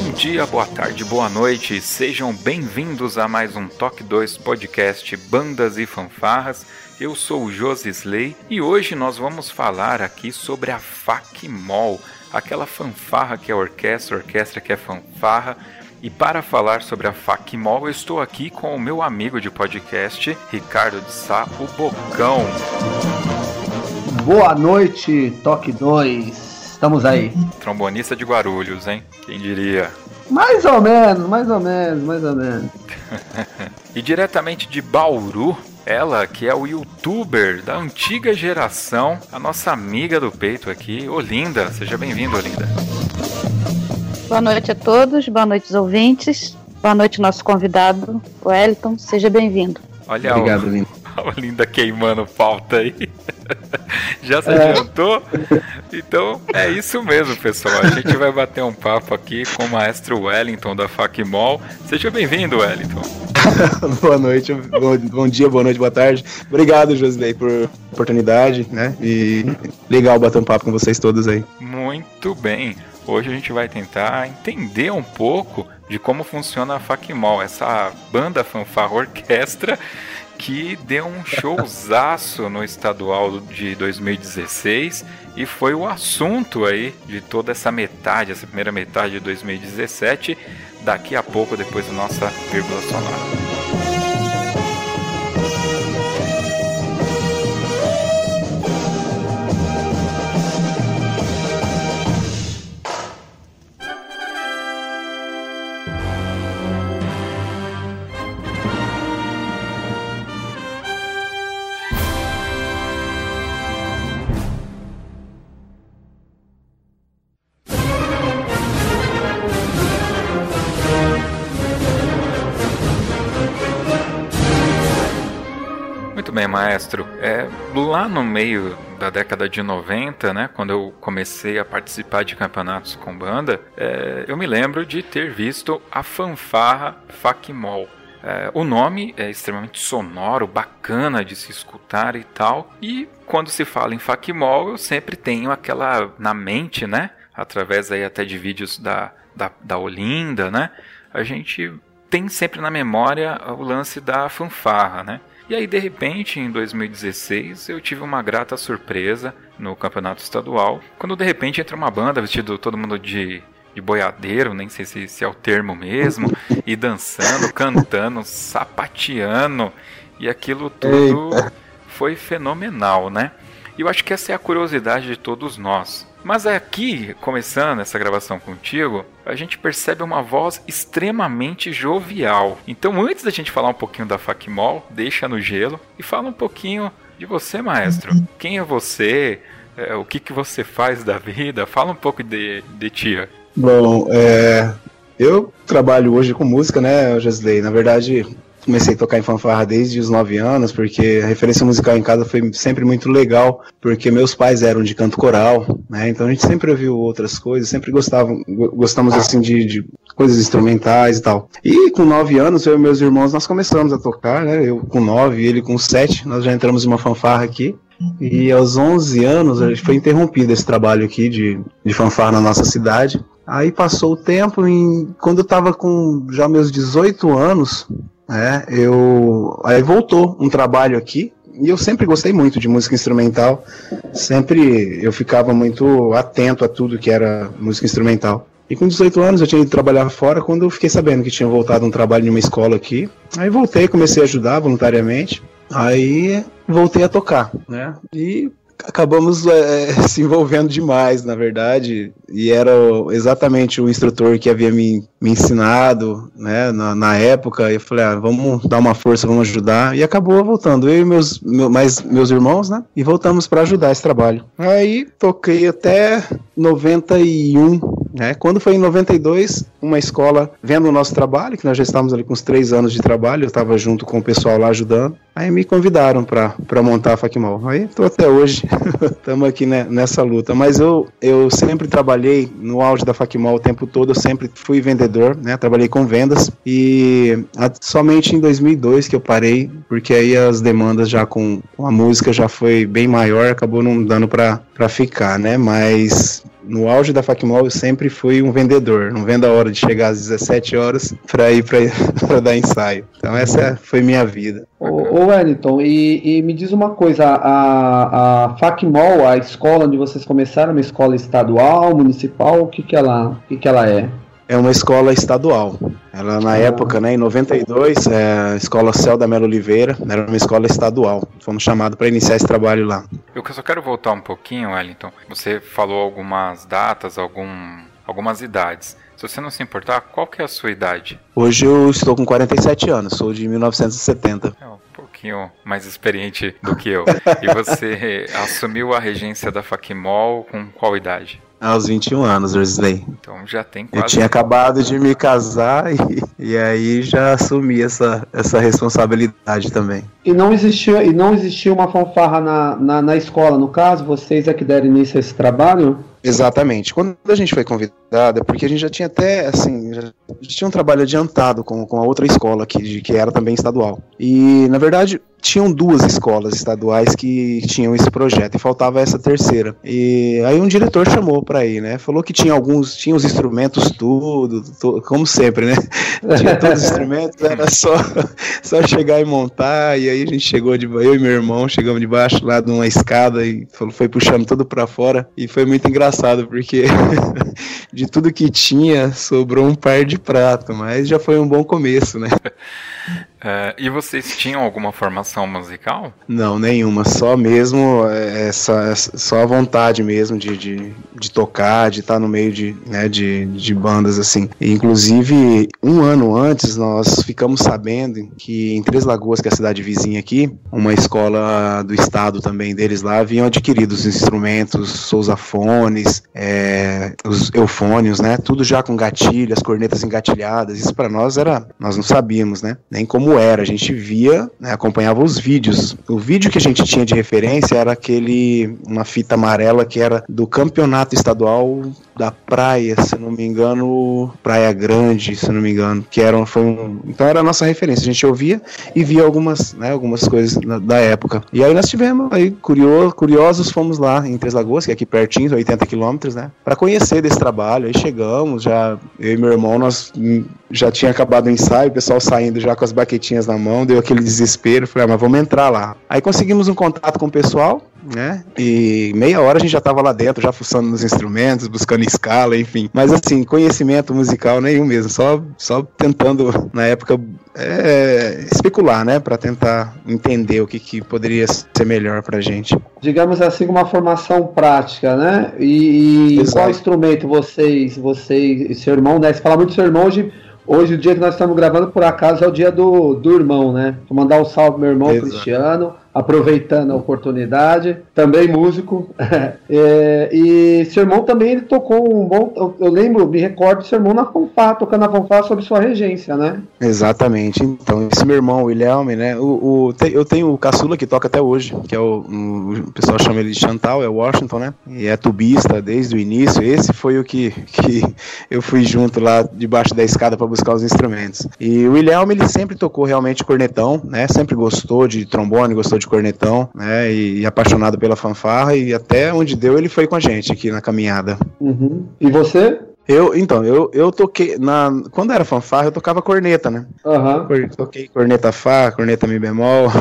Bom dia, boa tarde, boa noite, sejam bem-vindos a mais um Toque 2 podcast Bandas e Fanfarras. Eu sou o Josi Slay e hoje nós vamos falar aqui sobre a FACMOL, aquela fanfarra que é orquestra, orquestra que é fanfarra. E para falar sobre a FACMOL, eu estou aqui com o meu amigo de podcast, Ricardo de Sapo Bocão. Boa noite, Toque 2. Estamos aí. Trombonista de Guarulhos, hein? Quem diria? Mais ou menos, mais ou menos, mais ou menos. e diretamente de Bauru, ela que é o youtuber da antiga geração, a nossa amiga do peito aqui, Olinda. Seja bem-vindo, Olinda. Boa noite a todos, boa noite aos ouvintes, boa noite nosso convidado, o Wellington, seja bem-vindo. Olha Obrigado, o... Olinda. A Olinda queimando pauta aí. Já se é. adiantou? Então é isso mesmo, pessoal. A gente vai bater um papo aqui com o maestro Wellington da FACMOL. Seja bem-vindo, Wellington. boa noite, bom, bom, dia, boa noite, boa tarde. Obrigado, Josley, por oportunidade, né? E legal bater um papo com vocês todos aí. Muito bem. Hoje a gente vai tentar entender um pouco de como funciona a FACMOL, essa banda fanfarra orquestra que deu um showzaço no estadual de 2016 e foi o assunto aí de toda essa metade, essa primeira metade de 2017, daqui a pouco depois da nossa vírgula sonora. Bem, maestro. É, lá no meio da década de 90, né, quando eu comecei a participar de campeonatos com banda, é, eu me lembro de ter visto a fanfarra Facmol. É, o nome é extremamente sonoro, bacana de se escutar e tal. E quando se fala em Facmol, eu sempre tenho aquela na mente, né? Através aí até de vídeos da, da, da Olinda, né? A gente tem sempre na memória o lance da fanfarra, né? E aí, de repente, em 2016, eu tive uma grata surpresa no campeonato estadual, quando de repente entra uma banda vestido todo mundo de, de boiadeiro, nem sei se, se é o termo mesmo, e dançando, cantando, sapateando, e aquilo tudo Eita. foi fenomenal, né? E eu acho que essa é a curiosidade de todos nós. Mas aqui, começando essa gravação contigo, a gente percebe uma voz extremamente jovial. Então, antes da gente falar um pouquinho da Facmol, deixa no gelo e fala um pouquinho de você, maestro. Quem é você? É, o que, que você faz da vida? Fala um pouco de, de ti. Bom, é, eu trabalho hoje com música, né, Josley? Na verdade, comecei a tocar em fanfarra desde os 9 anos, porque a referência musical em casa foi sempre muito legal, porque meus pais eram de canto coral, né? Então a gente sempre ouviu outras coisas, sempre gostavam, gostamos assim de, de coisas instrumentais e tal. E com 9 anos, eu e meus irmãos, nós começamos a tocar, né? Eu com 9, ele com 7, nós já entramos em uma fanfarra aqui. E aos 11 anos, a gente foi interrompido esse trabalho aqui de, de fanfarra na nossa cidade. Aí passou o tempo e quando eu tava com já meus 18 anos, é, eu aí voltou um trabalho aqui e eu sempre gostei muito de música instrumental. Sempre eu ficava muito atento a tudo que era música instrumental. E com 18 anos eu tinha ido trabalhar fora quando eu fiquei sabendo que tinha voltado um trabalho em uma escola aqui. Aí voltei, comecei a ajudar voluntariamente. Aí voltei a tocar, né? E acabamos é, se envolvendo demais, na verdade. e era exatamente o instrutor que havia me, me ensinado, né, na, na época, eu falei, ah, vamos dar uma força, vamos ajudar, e acabou voltando, eu e meus, meu, mais meus irmãos, né, e voltamos para ajudar esse trabalho. Aí toquei até 91, né, quando foi em 92, uma escola, vendo o nosso trabalho, que nós já estávamos ali com uns três anos de trabalho, eu estava junto com o pessoal lá ajudando, aí me convidaram para montar a Facmol, aí estou até hoje, estamos aqui né, nessa luta, mas eu, eu sempre trabalhei no auge da Facmol o tempo todo, eu sempre fui vendedor, né? Trabalhei com vendas e somente em 2002 que eu parei, porque aí as demandas já com, com a música já foi bem maior, acabou não dando para ficar, né? Mas no auge da Facmol eu sempre fui um vendedor, não vendo a hora de chegar às 17 horas para ir para dar ensaio. Então essa foi minha vida. Ô, ô Wellington, e, e, me diz uma coisa, a, a Facmol, a escola onde vocês começaram, uma escola estadual, municipal, o que que ela, o que que ela é? É uma escola estadual. Ela, na época, né, em 92, é, a escola Celda Melo Oliveira, era uma escola estadual. Fomos chamados para iniciar esse trabalho lá. Eu só quero voltar um pouquinho, Wellington. Você falou algumas datas, algum, algumas idades. Se você não se importar, qual que é a sua idade? Hoje eu estou com 47 anos, sou de 1970. É um pouquinho mais experiente do que eu. e você assumiu a regência da Facmol com qual idade? Aos 21 anos, Wesley. Então já tem quase. Eu tinha acabado de me casar e, e aí já assumi essa, essa responsabilidade também. E não existia, e não existia uma fanfarra na, na, na escola, no caso, vocês é que deram início a esse trabalho? Exatamente. Quando a gente foi convidada, porque a gente já tinha até, assim, já, tinha um trabalho adiantado com, com a outra escola que, que era também estadual. E, na verdade, tinham duas escolas estaduais que tinham esse projeto e faltava essa terceira. E aí um diretor chamou para ir, né? Falou que tinha alguns, tinha os instrumentos tudo, como sempre, né? Tinha todos os instrumentos, era só só chegar e montar. E aí a gente chegou de eu e meu irmão chegamos debaixo lá de uma escada e foi puxando tudo para fora e foi muito engraçado porque de tudo que tinha sobrou um par de prato, mas já foi um bom começo, né? Uh, e vocês tinham alguma formação musical? Não, nenhuma. Só mesmo é, essa, só a vontade mesmo de, de, de tocar, de estar no meio de, né, de, de bandas assim. E, inclusive, um ano antes nós ficamos sabendo que em Três Lagoas, que é a cidade vizinha aqui, uma escola do estado também deles lá, haviam adquirido os instrumentos, sousafones, é, os eufônios, né? Tudo já com gatilhas, cornetas engatilhadas. Isso para nós era, nós não sabíamos, né? Nem como como era. A gente via, né, acompanhava os vídeos. O vídeo que a gente tinha de referência era aquele, uma fita amarela que era do campeonato estadual da praia, se não me engano, Praia Grande, se não me engano, que era, foi um, então era a nossa referência. A gente ouvia e via algumas, né, algumas coisas da, da época. E aí nós tivemos, aí curioso, curiosos, fomos lá em Três Lagoas, que é aqui pertinho, 80 quilômetros, né, para conhecer desse trabalho. Aí chegamos, já eu e meu irmão, nós já tinha acabado o ensaio, o pessoal saindo já com as baquetinhas na mão, deu aquele desespero, falei, ah, mas vamos entrar lá. Aí conseguimos um contato com o pessoal, né? E meia hora a gente já tava lá dentro, já fuçando nos instrumentos, buscando escala, enfim. Mas assim, conhecimento musical nenhum mesmo, só, só tentando, na época, é, especular, né? Para tentar entender o que, que poderia ser melhor pra gente. Digamos assim, uma formação prática, né? E, e qual instrumento vocês, vocês e seu irmão, né? Você fala muito do seu irmão hoje. Hoje, o dia que nós estamos gravando, por acaso, é o dia do, do irmão, né? Vou mandar um salve pro meu irmão Exato. Cristiano aproveitando a oportunidade, também músico. é, e seu irmão também ele tocou um bom. Eu, eu lembro, me recordo seu irmão na Fonfá, tocando na Fonfá sob sua regência, né? Exatamente. Então, esse meu irmão, o William, né? O, o, eu tenho o caçula que toca até hoje, que é o, o, pessoal chama ele de Chantal, é Washington, né? E é tubista desde o início. Esse foi o que, que eu fui junto lá debaixo da escada para buscar os instrumentos. E o William, ele sempre tocou realmente cornetão, né? Sempre gostou de trombone, gostou de cornetão, né? E, e, apaixonado pela fanfarra e até onde deu ele foi com a gente aqui na caminhada. Uhum. E você? Eu, então, eu, eu toquei. Na, quando era fanfarra, eu tocava corneta, né? Aham. Cor- Toquei corneta Fá, corneta Mi bemol.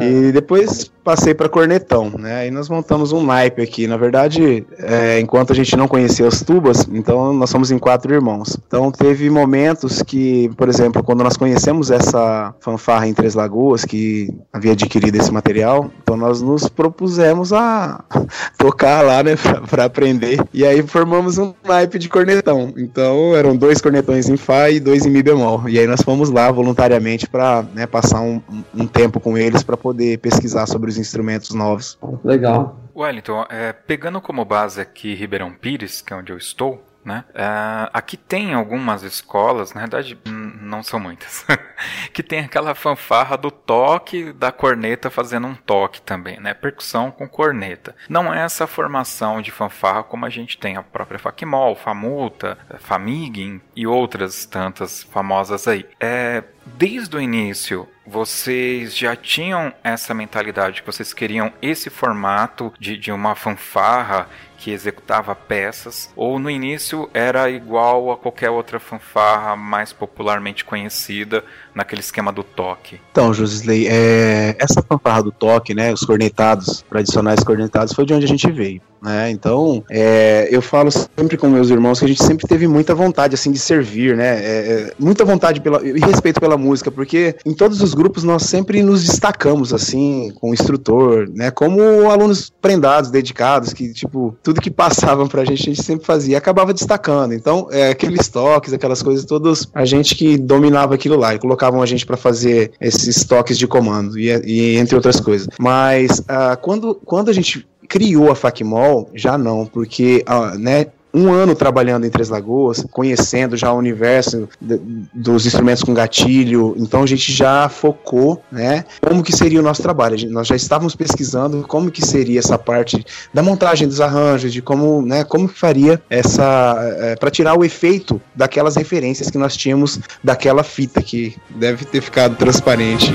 E depois passei para cornetão, né? Aí nós montamos um naipe aqui. Na verdade, é, enquanto a gente não conhecia as tubas, então nós somos em quatro irmãos. Então teve momentos que, por exemplo, quando nós conhecemos essa fanfarra em Três Lagoas, que havia adquirido esse material, então nós nos propusemos a tocar lá, né, pra, pra aprender. E aí formamos um naipe de cornetão. Então eram dois cornetões em Fá e dois em Mi bemol. E aí nós fomos lá voluntariamente para né, passar um, um tempo com eles para poder pesquisar sobre os instrumentos novos. Legal. Wellington, é, pegando como base aqui Ribeirão Pires, que é onde eu estou, né? é, aqui tem algumas escolas, na verdade não são muitas, que tem aquela fanfarra do toque da corneta fazendo um toque também, né? Percussão com corneta. Não é essa formação de fanfarra como a gente tem a própria Facmol, Famuta, Famig e outras tantas famosas aí. É, desde o início, vocês já tinham essa mentalidade que vocês queriam esse formato de, de uma fanfarra que executava peças, ou no início era igual a qualquer outra fanfarra mais popularmente conhecida naquele esquema do toque? Então, Josley, é, essa fanfarra do toque, né, os cornetados, tradicionais cornetados, foi de onde a gente veio. Né? Então, é, eu falo sempre com meus irmãos que a gente sempre teve muita vontade assim de servir, né? É, é, muita vontade pela, e respeito pela música, porque em todos os grupos nós sempre nos destacamos assim, com o instrutor, né? Como alunos prendados, dedicados, que tipo tudo que passavam pra gente a gente sempre fazia, e acabava destacando. Então, é, aqueles toques, aquelas coisas todas, a gente que dominava aquilo lá e colocavam a gente para fazer esses toques de comando e, e entre outras coisas. Mas ah, quando quando a gente criou a Facmol, já não, porque né, um ano trabalhando em Três Lagoas, conhecendo já o universo de, dos instrumentos com gatilho, então a gente já focou, né, como que seria o nosso trabalho. Gente, nós já estávamos pesquisando como que seria essa parte da montagem dos arranjos, de como, né, como faria essa é, para tirar o efeito daquelas referências que nós tínhamos daquela fita que deve ter ficado transparente.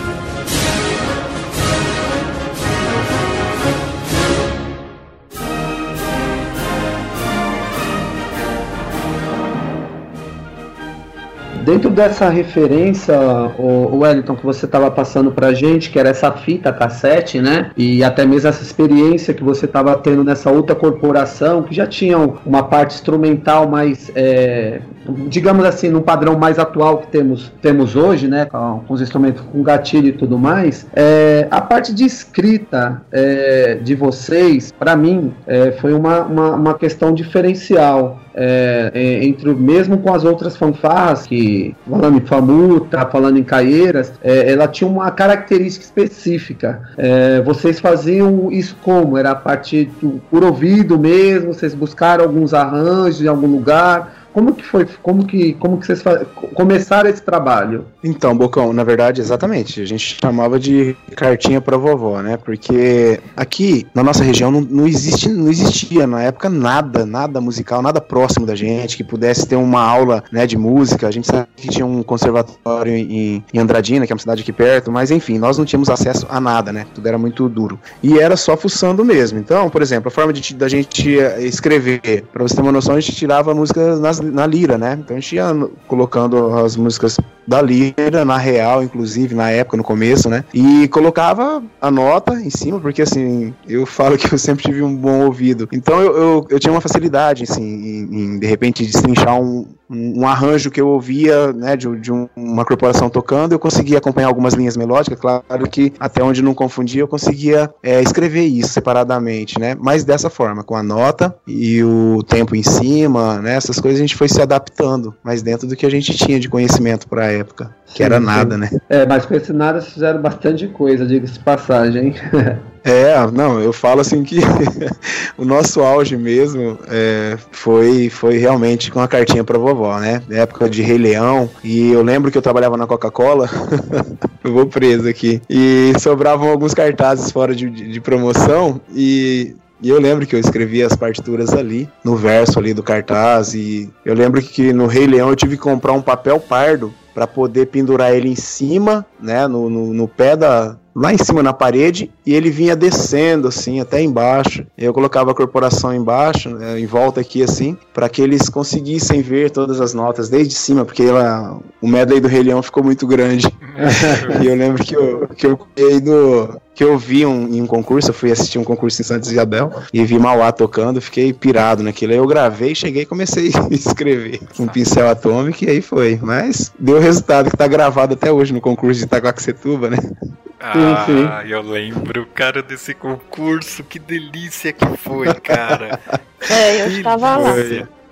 Dentro dessa referência, o Wellington, que você estava passando pra gente, que era essa fita cassete, né? E até mesmo essa experiência que você estava tendo nessa outra corporação, que já tinham uma parte instrumental mais, é, digamos assim, num padrão mais atual que temos, temos hoje, né? Com, com os instrumentos com gatilho e tudo mais. É, a parte de escrita é, de vocês, para mim, é, foi uma, uma, uma questão diferencial. É, é, entre o mesmo com as outras fanfarras, que falando em Famuta, falando em Caieiras, é, ela tinha uma característica específica. É, vocês faziam isso como? Era a partir do, por ouvido mesmo? Vocês buscaram alguns arranjos em algum lugar? Como que foi? Como que, como que vocês começaram esse trabalho? Então, Bocão, na verdade, exatamente. A gente chamava de cartinha pra vovó, né? Porque aqui na nossa região não, não, existe, não existia na época nada, nada musical, nada próximo da gente que pudesse ter uma aula né, de música. A gente sabe que tinha um conservatório em, em Andradina, que é uma cidade aqui perto, mas enfim, nós não tínhamos acesso a nada, né? Tudo era muito duro. E era só fuçando mesmo. Então, por exemplo, a forma de, da gente escrever, pra você ter uma noção, a gente tirava músicas nas, na lira, né? Então a gente ia colocando as músicas da lira, na real, inclusive, na época, no começo, né? E colocava a nota em cima, porque assim, eu falo que eu sempre tive um bom ouvido. Então eu, eu, eu tinha uma facilidade, assim, em, em, de repente destrinchar um, um, arranjo que eu ouvia, né, de, de um, uma corporação tocando, eu conseguia acompanhar algumas linhas melódicas, claro que até onde não confundia, eu conseguia é, escrever isso separadamente, né? Mas dessa forma, com a nota e o tempo em cima, né? Essas coisas a gente foi se adaptando, mas dentro do que a gente tinha de conhecimento para a época, que Sim, era sim. nada, né? É, mas com esse nada fizeram bastante coisa, diga-se passagem. É, não, eu falo assim que o nosso auge mesmo é, foi, foi realmente com a cartinha pra vovó, né? Na época de Rei Leão. E eu lembro que eu trabalhava na Coca-Cola. eu vou preso aqui. E sobravam alguns cartazes fora de, de, promoção. E e eu lembro que eu escrevia as partituras ali, no verso ali do cartaz. E eu lembro que no Rei Leão eu tive que comprar um papel pardo para poder pendurar ele em cima, né, no, no, no pé da, lá em cima na parede e ele vinha descendo assim até embaixo. Eu colocava a corporação embaixo, né, em volta aqui assim, para que eles conseguissem ver todas as notas desde cima, porque ela, o medley do Rei Leão ficou muito grande. e eu lembro que eu que eu do que eu vi um, em um concurso, eu fui assistir um concurso em Santa Isabel e vi Mauá tocando, fiquei pirado naquilo. Aí eu gravei, cheguei e comecei a escrever com um pincel atômico e aí foi. Mas deu resultado que tá gravado até hoje no concurso de Itacoaxetuba, né? Ah, sim, sim. eu lembro, cara, desse concurso. Que delícia que foi, cara. É, eu que estava lá.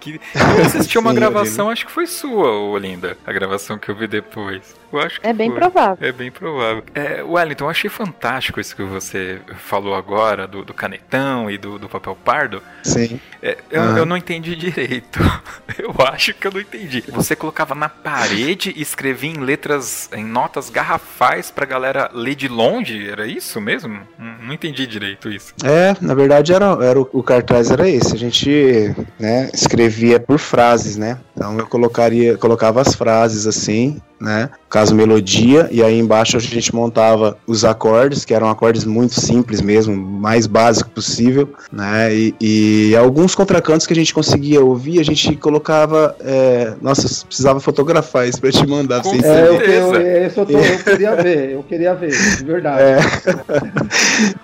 Que... Eu assisti uma Sim, gravação, acho que foi sua, Olinda. A gravação que eu vi depois. Eu acho que é bem foi. provável. É bem provável. É, Wellington, eu achei fantástico isso que você falou agora, do, do canetão e do, do, papel pardo. Sim. É, eu, eu, não entendi direito. Eu acho que eu não entendi. Você colocava na parede e escrevia em letras, em notas garrafais pra galera ler de longe? Era isso mesmo? Não, não entendi direito isso. É, na verdade era, era o, o cartaz era esse. A gente né, escrevia por frases, né? Então eu colocaria, colocava as frases assim, né? Caso melodia, e aí embaixo a gente montava os acordes, que eram acordes muito simples mesmo, mais básico possível, né? E, e alguns contracantos que a gente conseguia ouvir, a gente colocava. É... Nossa, precisava fotografar isso pra te mandar. Com é, eu, eu, eu, tô, eu, queria ver, eu queria ver, de verdade. É.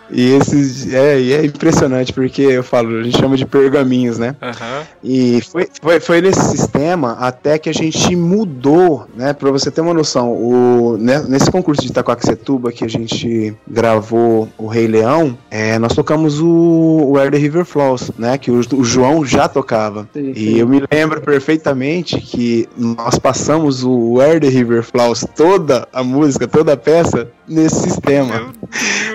e esses. É, e é impressionante, porque eu falo, a gente chama de pergaminhos, né? Uhum. E foi, foi, foi nesse sistema até que a gente mudou, né? Pra você ter uma noção, o, né, nesse concurso de Itacoaxetuba que a gente gravou o Rei Leão, é, nós tocamos o, o Where the River Flows, né? Que o, o João já tocava. Sim, sim. E eu me lembro perfeitamente que nós passamos o Where the River Flows, toda a música, toda a peça, nesse sistema,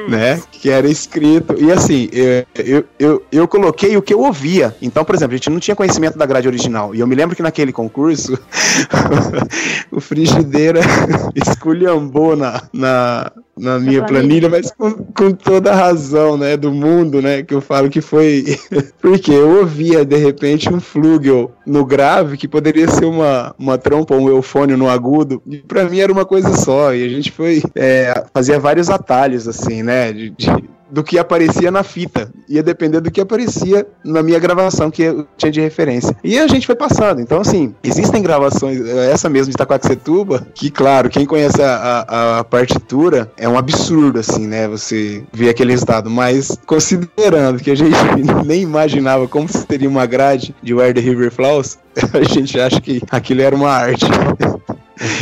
né? Que era escrito. E assim, eu, eu, eu, eu, coloquei o que eu ouvia. Então, por exemplo, a gente não tinha conhecimento da grade original. E eu me lembro que naquele concurso, o Frigideira esculhambou na, na, na minha planilha, mas com, com toda a razão, né, do mundo, né, que eu falo que foi porque eu ouvia de repente um flugel no grave que poderia ser uma, uma trompa, um eufônio no agudo, e para mim era uma coisa só, e a gente foi é, fazia vários atalhos assim, né, de, de do que aparecia na fita. Ia depender do que aparecia na minha gravação que eu tinha de referência. E a gente foi passando. Então, assim, existem gravações, essa mesmo de Itacoaxetuba, que, claro, quem conhece a, a, a, partitura é um absurdo, assim, né? Você ver aquele resultado. Mas, considerando que a gente nem imaginava como seria uma grade de Where the River Flows, a gente acha que aquilo era uma arte.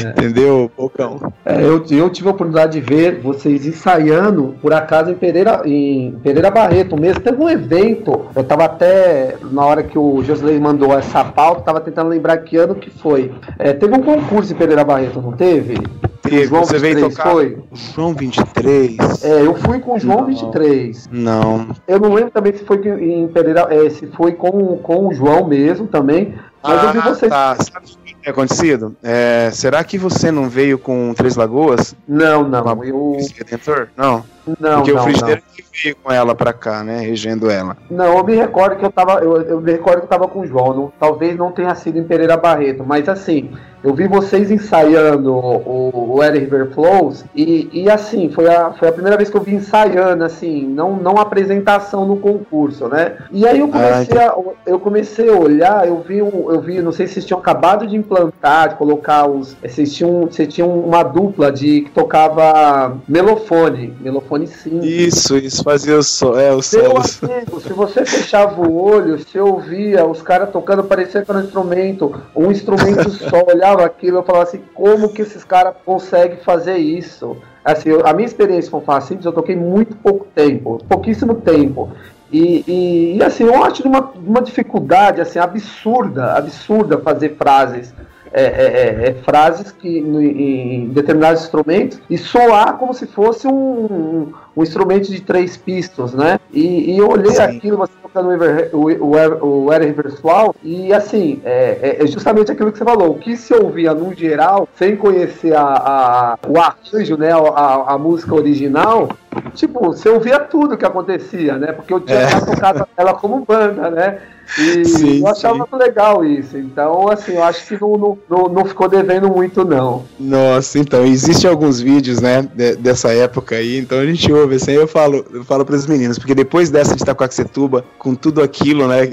Entendeu, Pocão? É, eu, eu tive a oportunidade de ver vocês ensaiando, por acaso, em Pereira, em Pereira Barreto mesmo. Teve um evento, eu tava até, na hora que o Josley mandou essa pauta, tava tentando lembrar que ano que foi. É, teve um concurso em Pereira Barreto, não teve? Teve, João você 23, veio tocar? Foi? João 23? É, eu fui com o João não. 23. Não. Eu não lembro também se foi em Pereira, é, se foi com, com o João mesmo também. Mas ah, eu vi ah, vocês. Tá. Sabe tem acontecido? É, será que você não veio com Três Lagoas? Não, não. Eu... Redentor? Não. Não, Porque não, o frigideiro que veio com ela pra cá, né? Regendo ela. Não, eu me recordo que eu tava. Eu, eu me recordo que eu tava com o João. Não, talvez não tenha sido em Pereira Barreto, mas assim, eu vi vocês ensaiando o, o River Flows e, e assim, foi a, foi a primeira vez que eu vi ensaiando, assim, não, não apresentação no concurso, né? E aí eu comecei, ah, a, eu comecei a olhar, eu vi, um, eu vi, não sei se vocês tinham acabado de implantar, de colocar os. Vocês tinham, vocês tinham uma dupla de que tocava melofone, melofone sim. Isso, isso, fazia o som, é, o solos. Amigo, se você fechava o olho, você ouvia os caras tocando, parecia que era um instrumento, um instrumento só, olhava aquilo, eu falava assim, como que esses caras conseguem fazer isso? Assim, a minha experiência com Facintos, eu toquei muito pouco tempo, pouquíssimo tempo. E, e, e, assim, eu acho uma, uma dificuldade assim, absurda, absurda fazer frases é, é, é, é, frases que em determinados instrumentos e soar como se fosse um, um, um instrumento de três pistas, né? E, e eu olhei Sim. aquilo, você tocando o, o, o Verswal, e assim, é, é, é, justamente aquilo que você falou, o que se ouvia no geral, sem conhecer a, a o arranjo, né, a, a música original, tipo, você ouvia tudo que acontecia, né? Porque eu tinha é. tocado ela como banda, né? E sim, eu achava sim. legal isso. Então, assim, eu acho que não, não, não ficou devendo muito, não. Nossa, então, existem alguns vídeos, né, de, dessa época aí, então a gente ouve assim, eu falo, eu falo para os meninos, porque depois dessa de Itacoaxetuba, com tudo aquilo, né,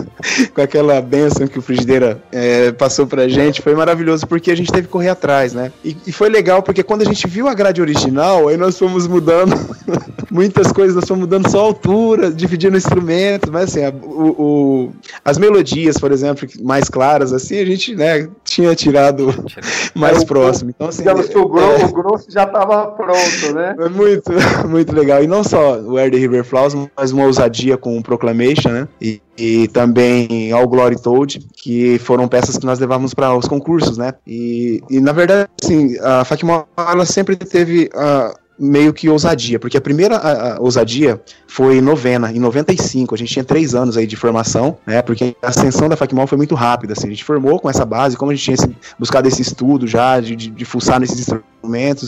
com aquela benção que o Frigideira é, passou pra gente, foi maravilhoso, porque a gente teve que correr atrás, né, e, e foi legal, porque quando a gente viu a grade original, aí nós fomos mudando muitas coisas, nós fomos mudando só a altura, dividindo instrumentos, mas assim, a, o, o as melodias, por exemplo, mais claras, assim, a gente, né, tinha tirado mais é, próximo. Então, assim, digamos que o, grosso, é, o grosso já estava pronto, né? É muito, muito legal. E não só o Air the River Flowers, mas uma ousadia com o Proclamation, né? E, e também All Glory Told, que foram peças que nós levávamos para os concursos, né? E, e na verdade, assim, a Fakimol, ela sempre teve uh, meio que ousadia, porque a primeira a, a ousadia foi novena, em 95, a gente tinha três anos aí de formação, né, porque a ascensão da FACMOL foi muito rápida, assim, a gente formou com essa base, como a gente tinha esse, buscado esse estudo já, de, de, de fuçar nesses instrumentos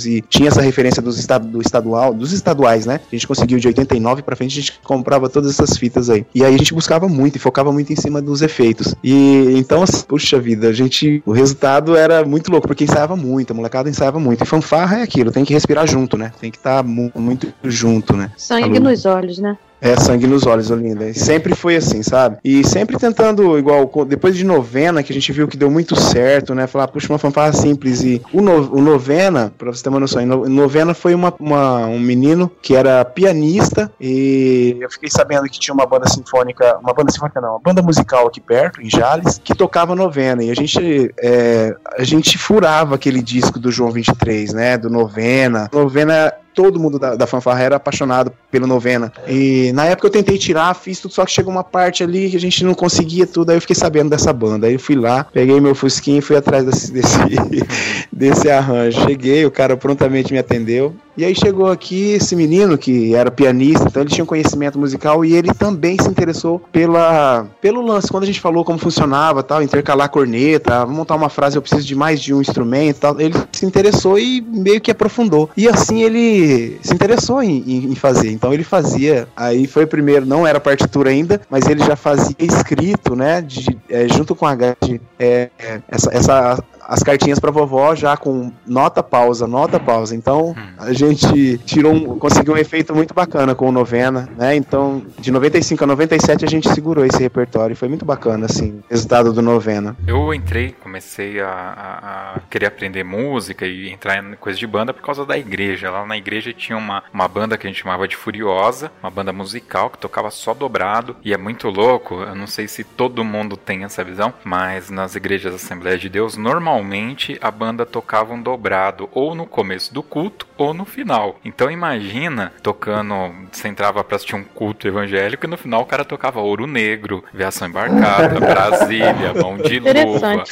e tinha essa referência dos estado, do estadual, dos estaduais, né, a gente conseguiu de 89 para frente, a gente comprava todas essas fitas aí, e aí a gente buscava muito e focava muito em cima dos efeitos, e então, assim, puxa vida, a gente, o resultado era muito louco, porque ensaiava muito, a molecada ensaiava muito, e fanfarra é aquilo, tem que respirar junto, né, tem que estar tá muito junto, né. Sangue nos olhos, né? É, sangue nos olhos, Olinda. E sempre foi assim, sabe? E sempre tentando, igual, depois de novena, que a gente viu que deu muito certo, né? Falar, puxa, uma fanfarra simples. E o, no, o novena, pra você ter uma noção, novena foi uma, uma, um menino que era pianista e eu fiquei sabendo que tinha uma banda sinfônica, uma banda sinfônica não, uma banda musical aqui perto, em Jales, que tocava novena. E a gente, é, a gente furava aquele disco do João 23, né? Do novena. Novena todo mundo da, da fanfarra era apaixonado pelo novena. E na época eu tentei tirar, fiz tudo, só que chegou uma parte ali que a gente não conseguia tudo, aí eu fiquei sabendo dessa banda. Aí eu fui lá, peguei meu fusquinho e fui atrás desse, desse, desse arranjo. Cheguei, o cara prontamente me atendeu. E aí chegou aqui esse menino que era pianista, então ele tinha um conhecimento musical e ele também se interessou pela, pelo lance. Quando a gente falou como funcionava, tal, intercalar corneta, montar uma frase, eu preciso de mais de um instrumento, tal, ele se interessou e meio que aprofundou. E assim ele se interessou em, em, fazer. Então ele fazia, aí foi primeiro, não era partitura ainda, mas ele já fazia escrito, né, de, é, junto com a grade, é, essa, essa as cartinhas para vovó já com nota pausa, nota pausa. Então a gente tirou um, conseguiu um efeito muito bacana com o novena, né? Então de 95 a 97 a gente segurou esse repertório, foi muito bacana assim, resultado do novena. Eu entrei, comecei a, a, a querer aprender música e entrar em coisa de banda por causa da igreja. Lá na igreja tinha uma, uma banda que a gente chamava de Furiosa, uma banda musical que tocava só dobrado e é muito louco. Eu não sei se todo mundo tem essa visão, mas nas igrejas Assembleia de Deus normalmente normalmente a banda tocava um dobrado ou no começo do culto ou no final. Então imagina tocando, você entrava para assistir um culto evangélico e no final o cara tocava Ouro Negro, Viação Embarcada, Brasília, Mão de Luva.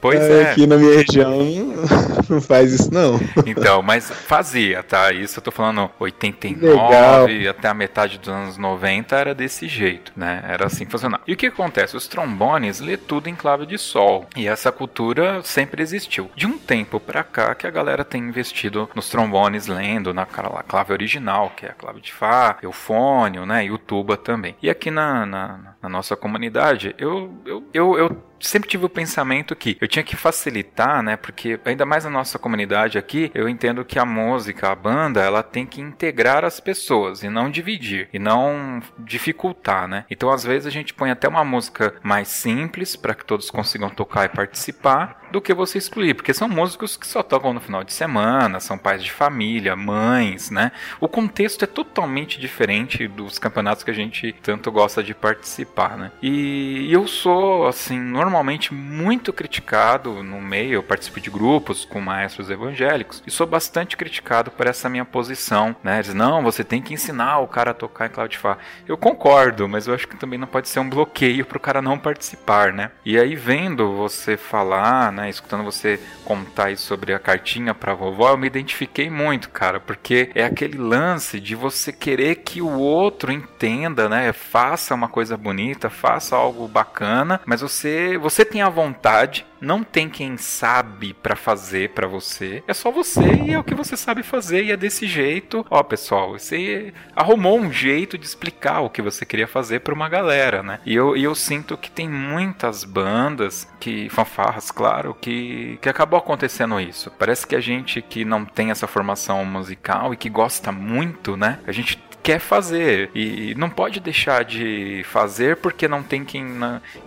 Pois é, é. Aqui na minha região não faz isso não. Então, mas fazia, tá? Isso eu tô falando 89 Legal. até a metade dos anos 90 era desse jeito, né? Era assim que funcionava. E o que acontece? Os trombones lê tudo em clave de sol. E essa cultura sempre existiu. De um tempo para cá que a galera tem investido nos trombones lendo na clave original, que é a clave de Fá, eufônio, né, e o tuba também. E aqui na, na, na nossa comunidade, eu, eu, eu, eu sempre tive o pensamento que eu tinha que facilitar, né? Porque ainda mais na nossa comunidade aqui, eu entendo que a música, a banda, ela tem que integrar as pessoas e não dividir e não dificultar, né? Então às vezes a gente põe até uma música mais simples para que todos consigam tocar e participar do que você excluir, porque são músicos que só tocam no final de semana, são pais de família, mães, né? O contexto é totalmente diferente dos campeonatos que a gente tanto gosta de participar, né? E eu sou assim, normalmente normalmente muito criticado no meio, eu participo de grupos com maestros evangélicos e sou bastante criticado por essa minha posição, né? Não, você tem que ensinar o cara a tocar em Cloudify. Eu concordo, mas eu acho que também não pode ser um bloqueio para o cara não participar, né? E aí vendo você falar, né, escutando você contar aí sobre a cartinha para vovó, eu me identifiquei muito, cara, porque é aquele lance de você querer que o outro entenda, né, faça uma coisa bonita, faça algo bacana, mas você você tem a vontade, não tem quem sabe para fazer para você. É só você e é o que você sabe fazer e é desse jeito. Ó, pessoal, você arrumou um jeito de explicar o que você queria fazer para uma galera, né? E eu, e eu sinto que tem muitas bandas que fanfarras, claro, que que acabou acontecendo isso. Parece que a gente que não tem essa formação musical e que gosta muito, né? A gente quer fazer e não pode deixar de fazer porque não tem quem,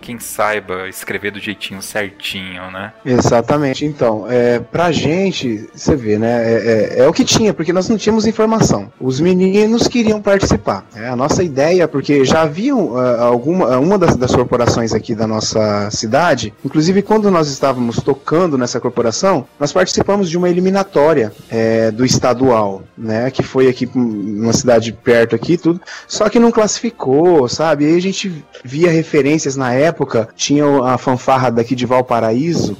quem saiba escrever do jeitinho certinho, né? Exatamente. Então, é, pra gente, você vê, né? É, é, é o que tinha, porque nós não tínhamos informação. Os meninos queriam participar. É, a nossa ideia, porque já haviam uh, alguma, uma das, das corporações aqui da nossa cidade, inclusive quando nós estávamos tocando nessa corporação, nós participamos de uma eliminatória é, do estadual, né? Que foi aqui numa cidade perto aqui tudo, só que não classificou, sabe? Aí a gente via referências na época, tinha a fanfarra daqui de Valparaíso,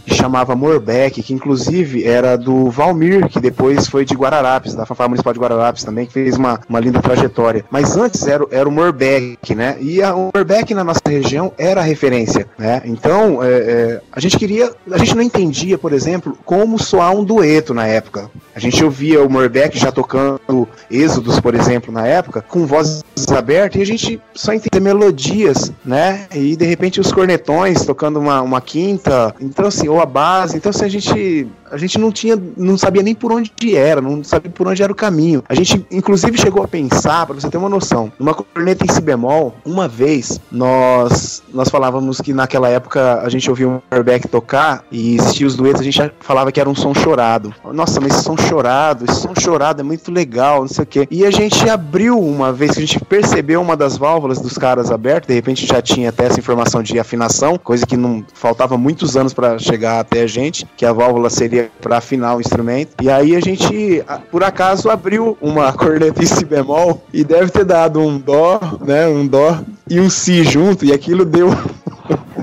que chamava Morbeck, que inclusive era do Valmir, que depois foi de Guararapes, da fanfarra municipal de Guararapes também, que fez uma, uma linda trajetória. Mas antes era, era o Morbeck, né? E a, o Morbeck na nossa região era a referência, né? Então, é, é, a gente queria, a gente não entendia, por exemplo, como soar um dueto na época. A gente ouvia o Morbeck já tocando Êxodos, por exemplo, na época, com vozes abertas, e a gente só entendia melodias, né? E de repente os cornetões tocando uma, uma quinta, então assim, ou a base, então assim, a gente a gente não tinha, não sabia nem por onde era, não sabia por onde era o caminho. A gente, inclusive, chegou a pensar, para você ter uma noção, numa corneta em si bemol, uma vez nós nós falávamos que naquela época a gente ouvia um Herbeck tocar e existia os duetos, a gente falava que era um som chorado. Nossa, mas esse som chorado, esse som chorado é muito legal, não sei o quê. E a gente abriu uma vez que a gente percebeu uma das válvulas dos caras abertas, de repente já tinha até essa informação de afinação, coisa que não faltava muitos anos para chegar até a gente, que a válvula seria para afinar o instrumento. E aí a gente, por acaso, abriu uma corneta em si bemol e deve ter dado um dó, né, um dó e um si junto e aquilo deu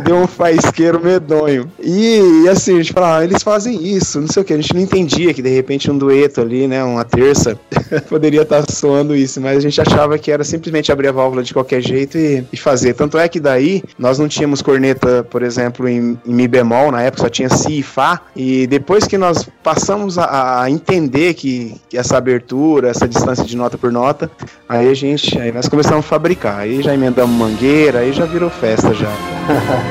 deu um faisqueiro medonho. E, assim, a gente fala, ah, eles fazem isso, não sei o que. A gente não entendia que de repente um dueto ali, né, uma terça, poderia estar tá soando isso, mas a gente achava que era simplesmente abrir a válvula de qualquer jeito e, e fazer. Tanto é que daí nós não tínhamos corneta, por exemplo, em, em Mi bemol, na época só tinha Si e Fá, e depois que nós passamos a, a entender que, que, essa abertura, essa distância de nota por nota, aí a gente, aí nós começamos a fabricar, aí já emendamos mangueira, aí já virou festa já.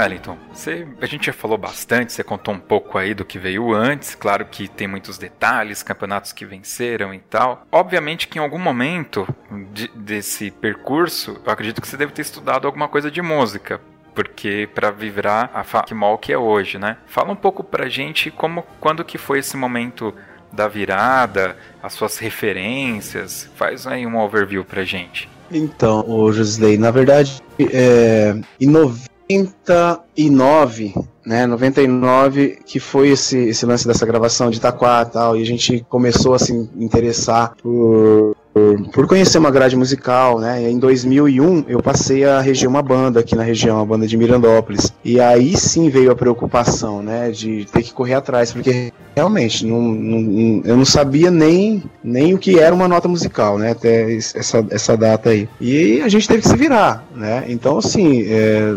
Wellington. Você, a gente já falou bastante, você contou um pouco aí do que veio antes. Claro que tem muitos detalhes, campeonatos que venceram e tal. Obviamente que em algum momento de, desse percurso, eu acredito que você deve ter estudado alguma coisa de música porque para virar a Facmol que é hoje, né? Fala um pouco pra gente como quando que foi esse momento da virada, as suas referências, faz aí um overview pra gente. Então, o Josley, na verdade, é, em 99, né, 99 que foi esse, esse lance dessa gravação de Itaquá e tal, e a gente começou a se interessar por por, conhecer uma grade musical, né? Em 2001 eu passei a reger uma banda aqui na região, a banda de Mirandópolis. E aí sim veio a preocupação, né? De ter que correr atrás, porque realmente não, não, eu não sabia nem, nem o que era uma nota musical, né? Até essa, essa data aí. E a gente teve que se virar, né? Então, assim, é,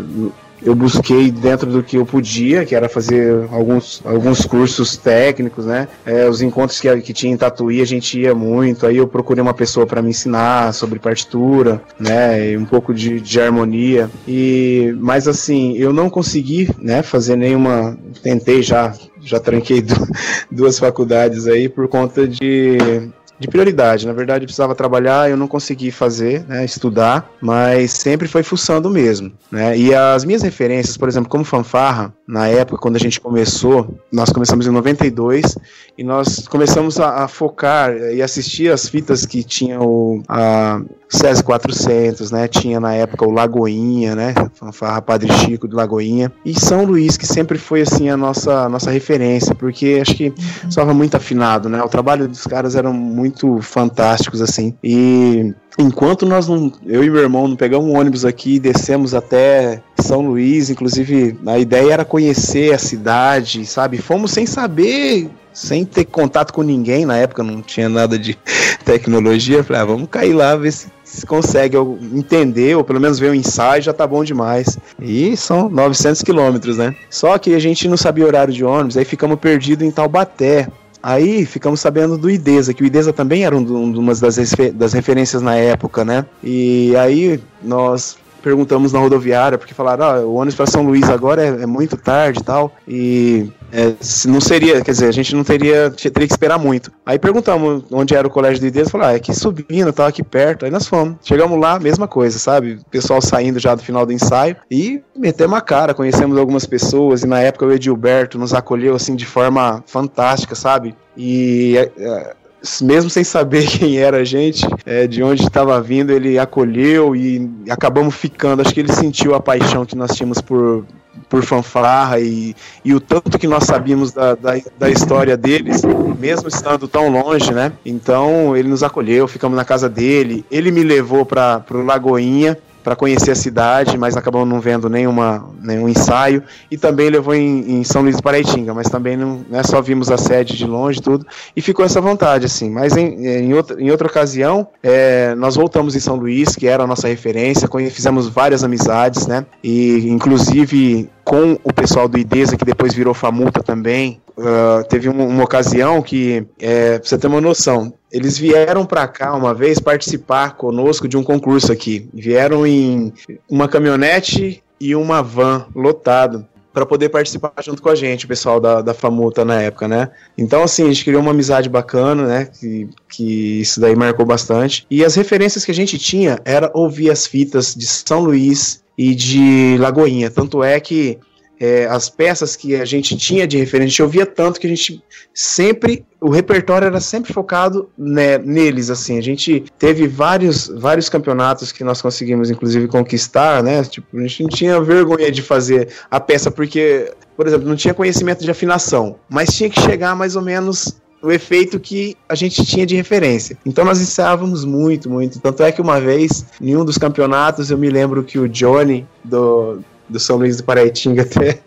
eu busquei dentro do que eu podia, que era fazer alguns, alguns cursos técnicos, né? É, os encontros que, que tinha em Tatuí a gente ia muito, aí eu procurei uma pessoa para me ensinar sobre partitura, né? E um pouco de, de harmonia. E, mas assim, eu não consegui, né? Fazer nenhuma. Tentei já, já tranquei duas faculdades aí por conta de de prioridade. Na verdade, eu precisava trabalhar, eu não consegui fazer, né, estudar, mas sempre foi fuçando mesmo, né? E as minhas referências, por exemplo, como fanfarra, na época quando a gente começou, nós começamos em 92 e nós começamos a, a focar e assistir as fitas que tinham o a SES 400, né? Tinha na época o Lagoinha, né? Fanfarra Padre Chico do Lagoinha e São Luís que sempre foi assim a nossa nossa referência, porque acho que estava muito afinado, né? O trabalho dos caras era muito muito fantásticos, assim. E enquanto nós não, eu e meu irmão não pegamos um ônibus aqui e descemos até São Luís, inclusive a ideia era conhecer a cidade, sabe? Fomos sem saber, sem ter contato com ninguém, na época não tinha nada de tecnologia, falei, ah, vamos cair lá ver se, se consegue entender ou pelo menos ver o ensaio, já tá bom demais. E são 900 quilômetros, né? Só que a gente não sabia horário de ônibus, aí ficamos perdidos em Taubaté. Aí ficamos sabendo do IDESA, que o IDESA também era um, um, uma das, das referências na época, né? E aí nós perguntamos na rodoviária, porque falaram, ah, o ônibus para São Luís agora é, é muito tarde e tal, e é, não seria, quer dizer, a gente não teria, teria que esperar muito. Aí perguntamos onde era o colégio de Ideias, falaram, ah, é aqui subindo, tá aqui perto, aí nós fomos. Chegamos lá, mesma coisa, sabe? Pessoal saindo já do final do ensaio e metemos a cara, conhecemos algumas pessoas, e na época o Edilberto nos acolheu, assim, de forma fantástica, sabe? E... É, é mesmo sem saber quem era a gente, é, de onde estava vindo, ele acolheu e acabamos ficando. Acho que ele sentiu a paixão que nós tínhamos por, por fanfarra e, e o tanto que nós sabíamos da, da, da, história deles, mesmo estando tão longe, né? Então ele nos acolheu, ficamos na casa dele, ele me levou para o Lagoinha para conhecer a cidade, mas acabamos não vendo nenhuma, nenhum ensaio. E também levou em, em São Luís do Paraitinga, mas também não né, só vimos a sede de longe tudo. E ficou essa vontade, assim. Mas em, em, outra, em outra ocasião, é, nós voltamos em São Luís, que era a nossa referência, fizemos várias amizades, né? E inclusive com o pessoal do IDESA, que depois virou Famuta também. Uh, teve uma, uma, ocasião que, é, pra você ter uma noção, eles vieram para cá uma vez participar conosco de um concurso aqui. Vieram em uma caminhonete e uma van lotado para poder participar junto com a gente, o pessoal da, da Famuta na época, né? Então, assim, a gente criou uma amizade bacana, né? Que, que isso daí marcou bastante. E as referências que a gente tinha era ouvir as fitas de São Luís e de Lagoinha. Tanto é que é, as peças que a gente tinha de referência, a gente ouvia tanto que a gente sempre, o repertório era sempre focado né, neles, assim, a gente teve vários, vários campeonatos que nós conseguimos, inclusive, conquistar, né, tipo, a gente não tinha vergonha de fazer a peça, porque, por exemplo, não tinha conhecimento de afinação, mas tinha que chegar mais ou menos o efeito que a gente tinha de referência. Então nós ensaiávamos muito, muito. Tanto é que uma vez, em um dos campeonatos, eu me lembro que o Johnny, do, do São Luís do Paraitinga até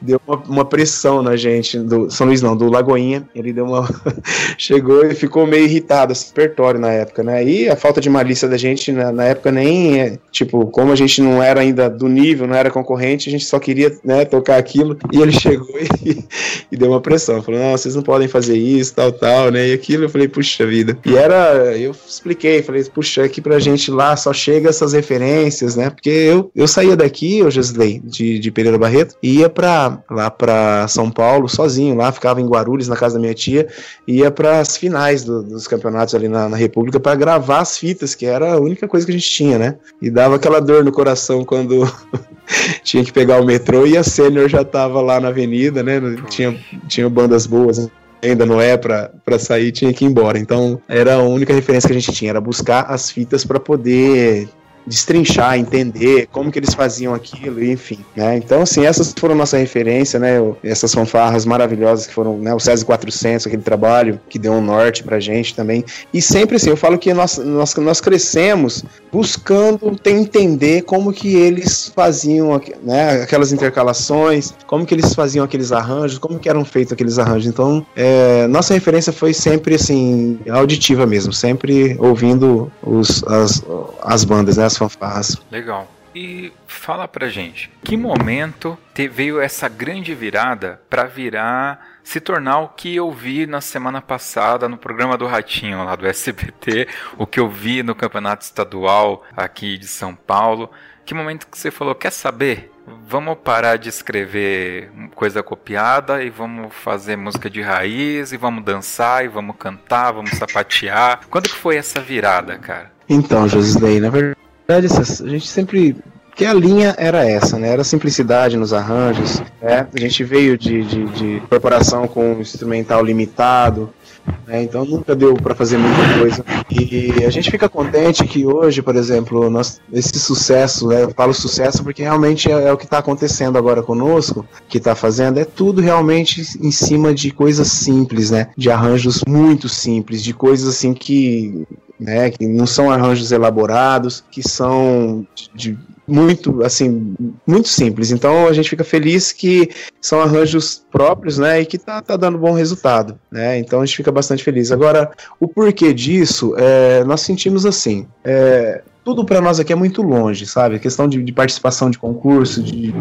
deu uma, uma, pressão na gente, do São Luís não, do Lagoinha, ele deu uma chegou e ficou meio irritado, apertório na época, né, e a falta de malícia da gente na, na, época nem, é, tipo, como a gente não era ainda do nível, não era concorrente, a gente só queria, né, tocar aquilo, e ele chegou e, e deu uma pressão, falou, não, vocês não podem fazer isso, tal, tal, né, e aquilo eu falei, puxa vida, e era, eu expliquei, falei, puxa, aqui pra gente lá só chega essas referências, né, porque eu, eu saía daqui, eu de, de Pereira Barreto, ia pra, lá para São Paulo sozinho, lá ficava em Guarulhos, na casa da minha tia, ia para as finais do, dos campeonatos ali na, na República para gravar as fitas, que era a única coisa que a gente tinha, né? E dava aquela dor no coração quando tinha que pegar o metrô e a sênior já tava lá na avenida, né? Tinha, tinha bandas boas, ainda não é para sair, tinha que ir embora. Então era a única referência que a gente tinha, era buscar as fitas para poder destrinchar, entender como que eles faziam aquilo, enfim, né? Então, assim, essas foram nossa referência, né? Essas fanfarras maravilhosas que foram, né? O SESI 400, aquele trabalho que deu um norte pra gente também. E sempre assim, eu falo que nós, nós, nós crescemos buscando entender como que eles faziam, né? Aquelas intercalações, como que eles faziam aqueles arranjos, como que eram feitos aqueles arranjos. Então, é, nossa referência foi sempre, assim, auditiva mesmo, sempre ouvindo os, as, as bandas, né? As fanfarras. Legal. E fala pra gente, que momento te, veio essa grande virada para virar, se tornar o que eu vi na semana passada no programa do Ratinho lá do SBT, o que eu vi no campeonato estadual aqui de São Paulo. Que momento que você falou, quer saber? Vamos parar de escrever coisa copiada e vamos fazer música de raiz e vamos dançar e vamos cantar, vamos sapatear. Quando que foi essa virada, cara? Então, Josilei, na verdade, a gente sempre que a linha era essa, né? Era simplicidade nos arranjos. Né? A gente veio de, de, de corporação com um instrumental limitado, né? Então nunca deu para fazer muita coisa. E a gente fica contente que hoje, por exemplo, nós, esse sucesso, né? eu falo sucesso porque realmente é, é o que está acontecendo agora conosco, que está fazendo, é tudo realmente em cima de coisas simples, né? De arranjos muito simples, de coisas assim que né, que não são arranjos elaborados, que são de, muito, assim, muito simples. Então a gente fica feliz que são arranjos próprios, né, e que tá, tá dando bom resultado, né, então a gente fica bastante feliz. Agora, o porquê disso, é, nós sentimos assim, é, tudo para nós aqui é muito longe, sabe? A questão de, de participação de concurso, de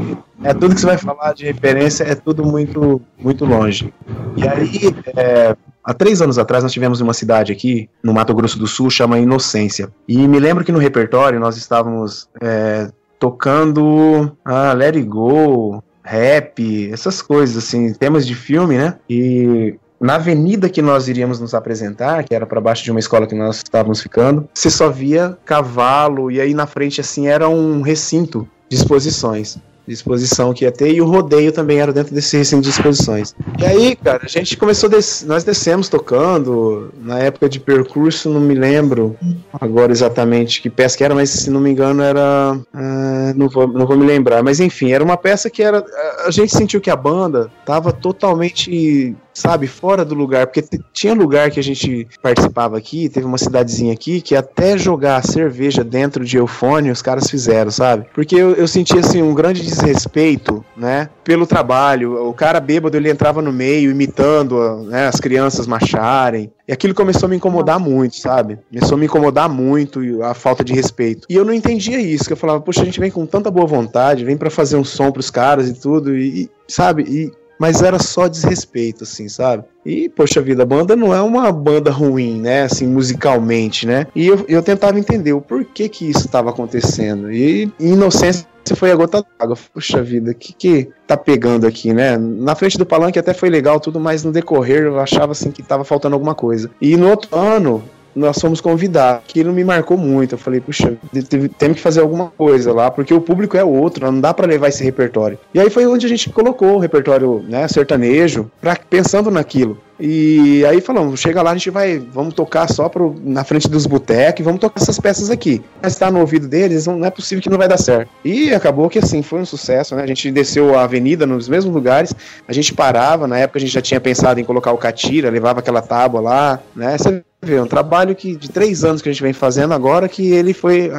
é tudo que você vai falar de referência é tudo muito muito longe. E aí, é, há três anos atrás nós tivemos uma cidade aqui no Mato Grosso do Sul chama Inocência. E me lembro que no repertório nós estávamos é, tocando ah, Let It Go, rap, essas coisas, assim, temas de filme, né? E na avenida que nós iríamos nos apresentar, que era para baixo de uma escola que nós estávamos ficando, você só via cavalo, e aí na frente, assim, era um recinto de exposições de exposição que ia ter, e o rodeio também era dentro desse recinto de exposições. E aí, cara, a gente começou, des nós descemos tocando, na época de percurso, não me lembro agora exatamente que peça que era, mas se não me engano era. Uh, não, vou, não vou me lembrar, mas enfim, era uma peça que era. A gente sentiu que a banda tava totalmente sabe, fora do lugar, porque tinha lugar que a gente participava aqui, teve uma cidadezinha aqui que até jogar cerveja dentro de eufone os caras fizeram, sabe? Porque eu, eu senti assim um grande desrespeito, né, pelo trabalho. O cara bêbado ele entrava no meio imitando, né, as crianças macharem. E aquilo começou a me incomodar muito, sabe? Começou a me incomodar muito a falta de respeito. E eu não entendia isso, que eu falava, poxa, a gente vem com tanta boa vontade, vem para fazer um som pros caras e tudo, e, sabe? E mas era só desrespeito, assim, sabe? E, poxa vida, a banda não é uma banda ruim, né? Assim, musicalmente, né? E eu, eu tentava entender o porquê que isso estava acontecendo. E inocência foi a gota d'água. Puxa vida, o que que tá pegando aqui, né? Na frente do palanque até foi legal tudo, mas no decorrer eu achava assim que tava faltando alguma coisa. E no outro ano, nós fomos convidados. Aquilo me marcou muito. Eu falei, puxa, temos que fazer alguma coisa lá, porque o público é outro, não dá para levar esse repertório. E aí foi onde a gente colocou o repertório né, sertanejo, pra, pensando naquilo. E aí falamos, chega lá, a gente vai, vamos tocar só pro, na frente dos botecos vamos tocar essas peças aqui. Mas tá no ouvido deles, não é possível que não vai dar certo. E acabou que assim, foi um sucesso, né? A gente desceu a avenida nos mesmos lugares, a gente parava, na época a gente já tinha pensado em colocar o catira, levava aquela tábua lá, né? Você vê, um trabalho que de três anos que a gente vem fazendo agora que ele foi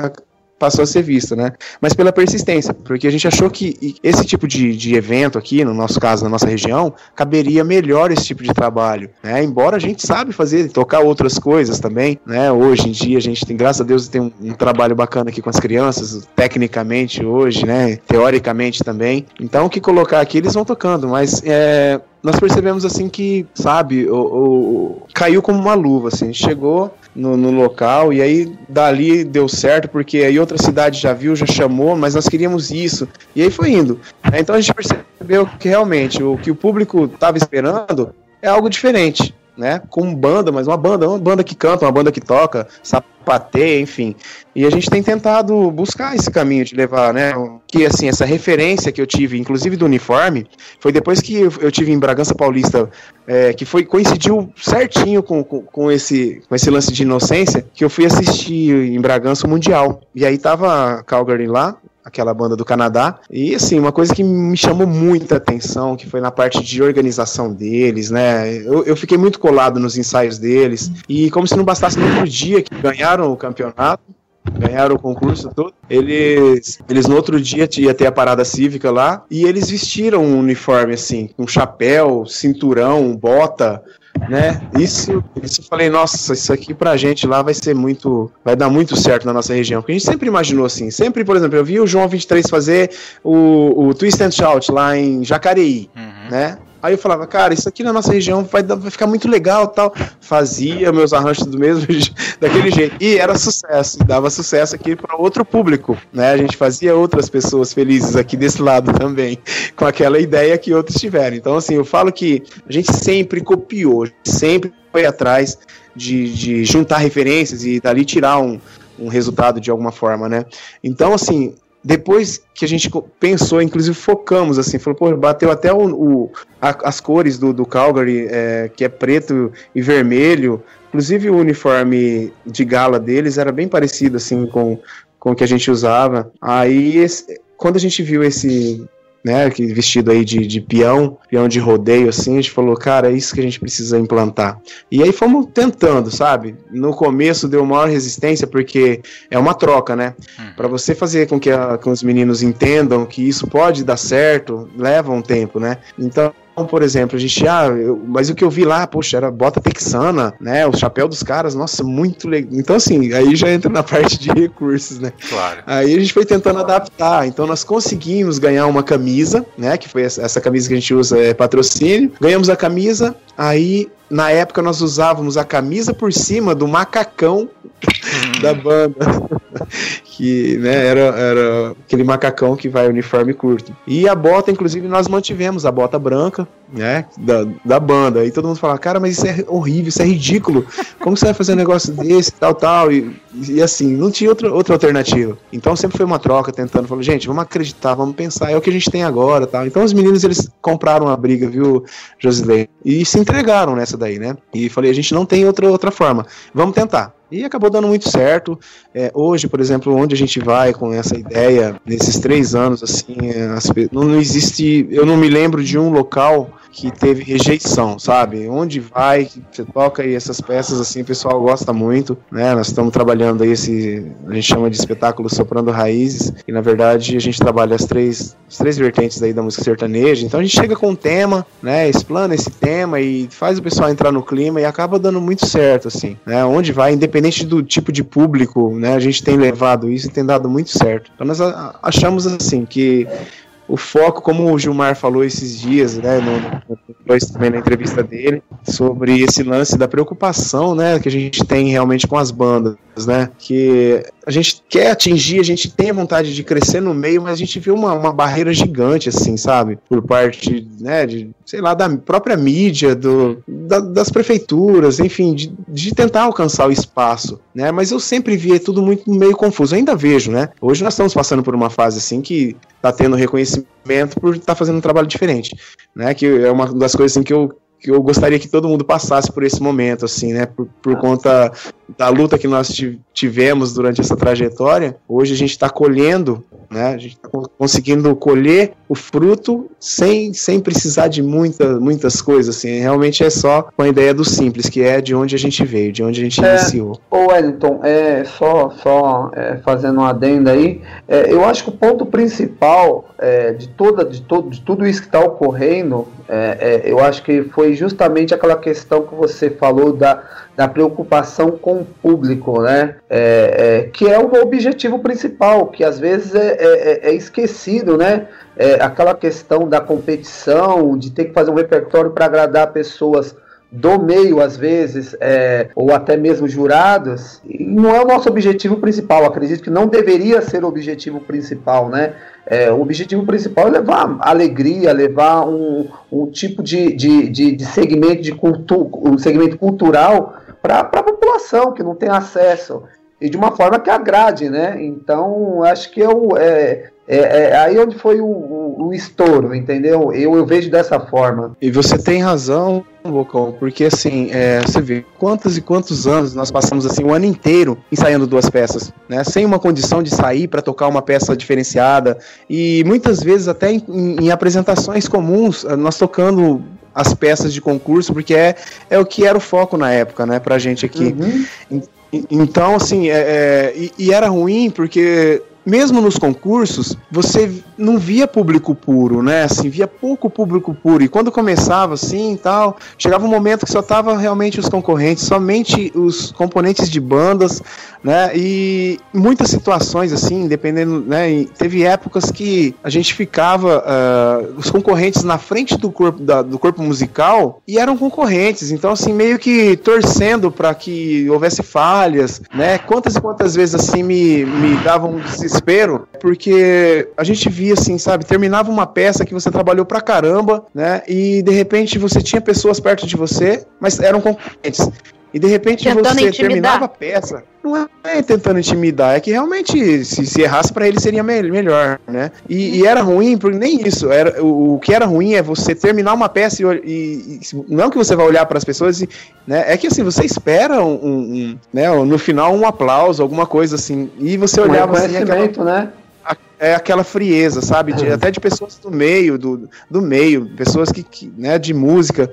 passou a ser vista, né? Mas pela persistência, porque a gente achou que esse tipo de, de evento aqui, no nosso caso, na nossa região, caberia melhor esse tipo de trabalho, né? Embora a gente sabe fazer, tocar outras coisas também, né? Hoje em dia a gente tem, graças a Deus, tem um, um trabalho bacana aqui com as crianças, tecnicamente hoje, né? Teoricamente também. Então, o que colocar aqui, eles vão tocando, mas é, nós percebemos assim que, sabe, o, o, caiu como uma luva, assim, chegou no, no, local e aí dali deu certo, porque aí outra cidade já viu, já chamou, mas nós queríamos isso, e aí foi indo. Então a gente percebeu que realmente o que o público estava esperando é algo diferente né? Com banda, mas uma banda, uma banda que canta, uma banda que toca, sapateia, enfim. E a gente tem tentado buscar esse caminho de levar, né? Que assim, essa referência que eu tive, inclusive do uniforme, foi depois que eu tive em Bragança Paulista, é, que foi coincidiu certinho com, com, com, esse, com esse lance de inocência, que eu fui assistir em Bragança o Mundial. E aí tava Calgary lá, aquela banda do Canadá. E assim, uma coisa que me chamou muita atenção, que foi na parte de organização deles, né? Eu, eu fiquei muito colado nos ensaios deles. E como se não bastasse no outro dia que ganharam o campeonato, ganharam o concurso todo. Eles, eles no outro dia ia ter a parada cívica lá e eles vestiram um uniforme assim, com chapéu, cinturão, bota, né? Isso, isso eu falei, nossa, isso aqui pra gente lá vai ser muito, vai dar muito certo na nossa região, porque a gente sempre imaginou assim, sempre, por exemplo, eu vi o João 23 fazer o, o Twist and Shout lá em Jacareí, uhum. né? Aí eu falava, cara, isso aqui na nossa região vai, vai ficar muito legal tal. Fazia meus arranjos do mesmo daquele jeito. E era sucesso, dava sucesso aqui para outro público, né? A gente fazia outras pessoas felizes aqui desse lado também, com aquela ideia que outros tiveram. Então, assim, eu falo que a gente sempre copiou, sempre foi atrás de, de juntar referências e dali tirar um, um resultado de alguma forma, né? Então, assim, depois que a gente pensou, inclusive focamos assim, falou, pô, bateu até o, o a, as cores do, do Calgary, é, que é preto e vermelho. Inclusive o uniforme de gala deles era bem parecido assim com, com o que a gente usava. Aí esse, quando a gente viu esse né, vestido aí de, de peão, peão de rodeio, assim, a gente falou, cara, é isso que a gente precisa implantar. E aí fomos tentando, sabe? No começo deu maior resistência, porque é uma troca, né? Uhum. Para você fazer com que, a, com os meninos entendam que isso pode dar certo, leva um tempo, né? Então, por exemplo, a gente, ah, eu, mas o que eu vi lá, poxa, era bota texana, né? O chapéu dos caras, nossa, muito legal. Então, assim, aí já entra na parte de recursos, né? Claro. Aí a gente foi tentando adaptar. Então, nós conseguimos ganhar uma camisa, né? Que foi essa, essa camisa que a gente usa, é patrocínio. Ganhamos a camisa, aí na época nós usávamos a camisa por cima do macacão da banda. que né, era, era aquele macacão que vai uniforme curto. E a bota, inclusive, nós mantivemos a bota branca, né, da, da banda. E todo mundo fala, cara, mas isso é horrível, isso é ridículo. Como você vai fazer um negócio desse, tal, tal? E, e assim, não tinha outra, outra alternativa. Então sempre foi uma troca tentando, falou, gente, vamos acreditar, vamos pensar, é o que a gente tem agora, tal. Então os meninos, eles compraram a briga, viu, Josilei? E se entregaram nessa daí, né? E falei, a gente não tem outra, outra forma. Vamos tentar. E acabou dando muito certo. É, hoje, por exemplo, onde a gente vai com essa ideia, nesses três anos, assim, as, não, não existe. Eu não me lembro de um local que teve rejeição, sabe? Onde vai, você toca aí essas peças assim, o pessoal gosta muito, né? Nós estamos trabalhando aí esse, a gente chama de espetáculo Soprando Raízes, e na verdade a gente trabalha as três, as três vertentes aí da música sertaneja. Então a gente chega com um tema, né? Explana esse tema e faz o pessoal entrar no clima e acaba dando muito certo, assim, né? Onde vai, independente do tipo de público, né? A gente tem levado isso e tem dado muito certo. Então nós achamos assim que o foco, como o Gilmar falou esses dias, né, no, no, também na entrevista dele, sobre esse lance da preocupação, né, que a gente tem realmente com as bandas, né, que a gente quer atingir, a gente tem a vontade de crescer no meio, mas a gente vê uma, uma barreira gigante, assim, sabe, por parte, né, de, sei lá, da própria mídia, do, da, das prefeituras, enfim, de, de tentar alcançar o espaço, né, mas eu sempre via tudo muito meio confuso, ainda vejo, né, hoje nós estamos passando por uma fase, assim, que tá tendo reconhecimento por estar tá fazendo um trabalho diferente, né? Que é uma das coisas assim que eu que eu gostaria que todo mundo passasse por esse momento, assim, né? Por, por conta da luta que nós tivemos durante essa trajetória, hoje a gente está colhendo, né? A gente está conseguindo colher o fruto sem, sem precisar de muita, muitas coisas, assim. Realmente é só com a ideia do simples, que é de onde a gente veio, de onde a gente é, iniciou. Ô Wellington, é, só, só é, fazendo um adendo aí, é, eu acho que o ponto principal é, de, toda, de, todo, de tudo isso que está ocorrendo, é, é, eu acho que foi justamente aquela questão que você falou da, da preocupação com o público, né? É, é, que é o objetivo principal, que às vezes é, é, é esquecido, né? aquela questão da competição, de ter que fazer um repertório para agradar pessoas do meio, às vezes, é, ou até mesmo jurados, não é o nosso objetivo principal. Acredito que não deveria ser o objetivo principal, né? É, o objetivo principal é levar alegria, levar um, um tipo de, de, de, de segmento de cultu um segmento cultural para a população que não tem acesso e de uma forma que agrade, né? Então, acho que eu, é, é, é aí onde foi o, o, o, estouro, entendeu? Eu, eu vejo dessa forma. E você tem razão, Bocão, porque assim, é, você vê quantos e quantos anos nós passamos assim o ano inteiro ensaiando duas peças, né? Sem uma condição de sair para tocar uma peça diferenciada e muitas vezes até em, em apresentações comuns nós tocando as peças de concurso, porque é, é o que era o foco na época, né, pra gente aqui. Uhum. Então, assim, é, é e, e, era ruim porque mesmo nos concursos, você não via público puro, né? Assim, via pouco público puro. E quando começava assim e tal, chegava um momento que só tava realmente os concorrentes, somente os componentes de bandas, né? E muitas situações assim, dependendo, né? teve épocas que a gente ficava uh, os concorrentes na frente do corpo da, do corpo musical e eram concorrentes. Então assim, meio que torcendo para que houvesse falhas, né? Quantas e quantas vezes assim me, me davam um porque a gente via assim, sabe, terminava uma peça que você trabalhou pra caramba, né? E de repente você tinha pessoas perto de você, mas eram concorrentes. E de repente tentando você intimidar. terminava a peça. Não é tentando intimidar, é que realmente se, se errasse para ele seria me melhor, né? E, e, era ruim, porque nem isso. Era, o, o, que era ruim é você terminar uma peça e, e, e não é que você vai olhar para as pessoas e. Né, é que assim, você espera um, um, né, no final um aplauso, alguma coisa assim. E você olhava um assim. Aquela, né? é aquela frieza, sabe? De, até de pessoas do meio, do, do meio, pessoas que, que né, de música.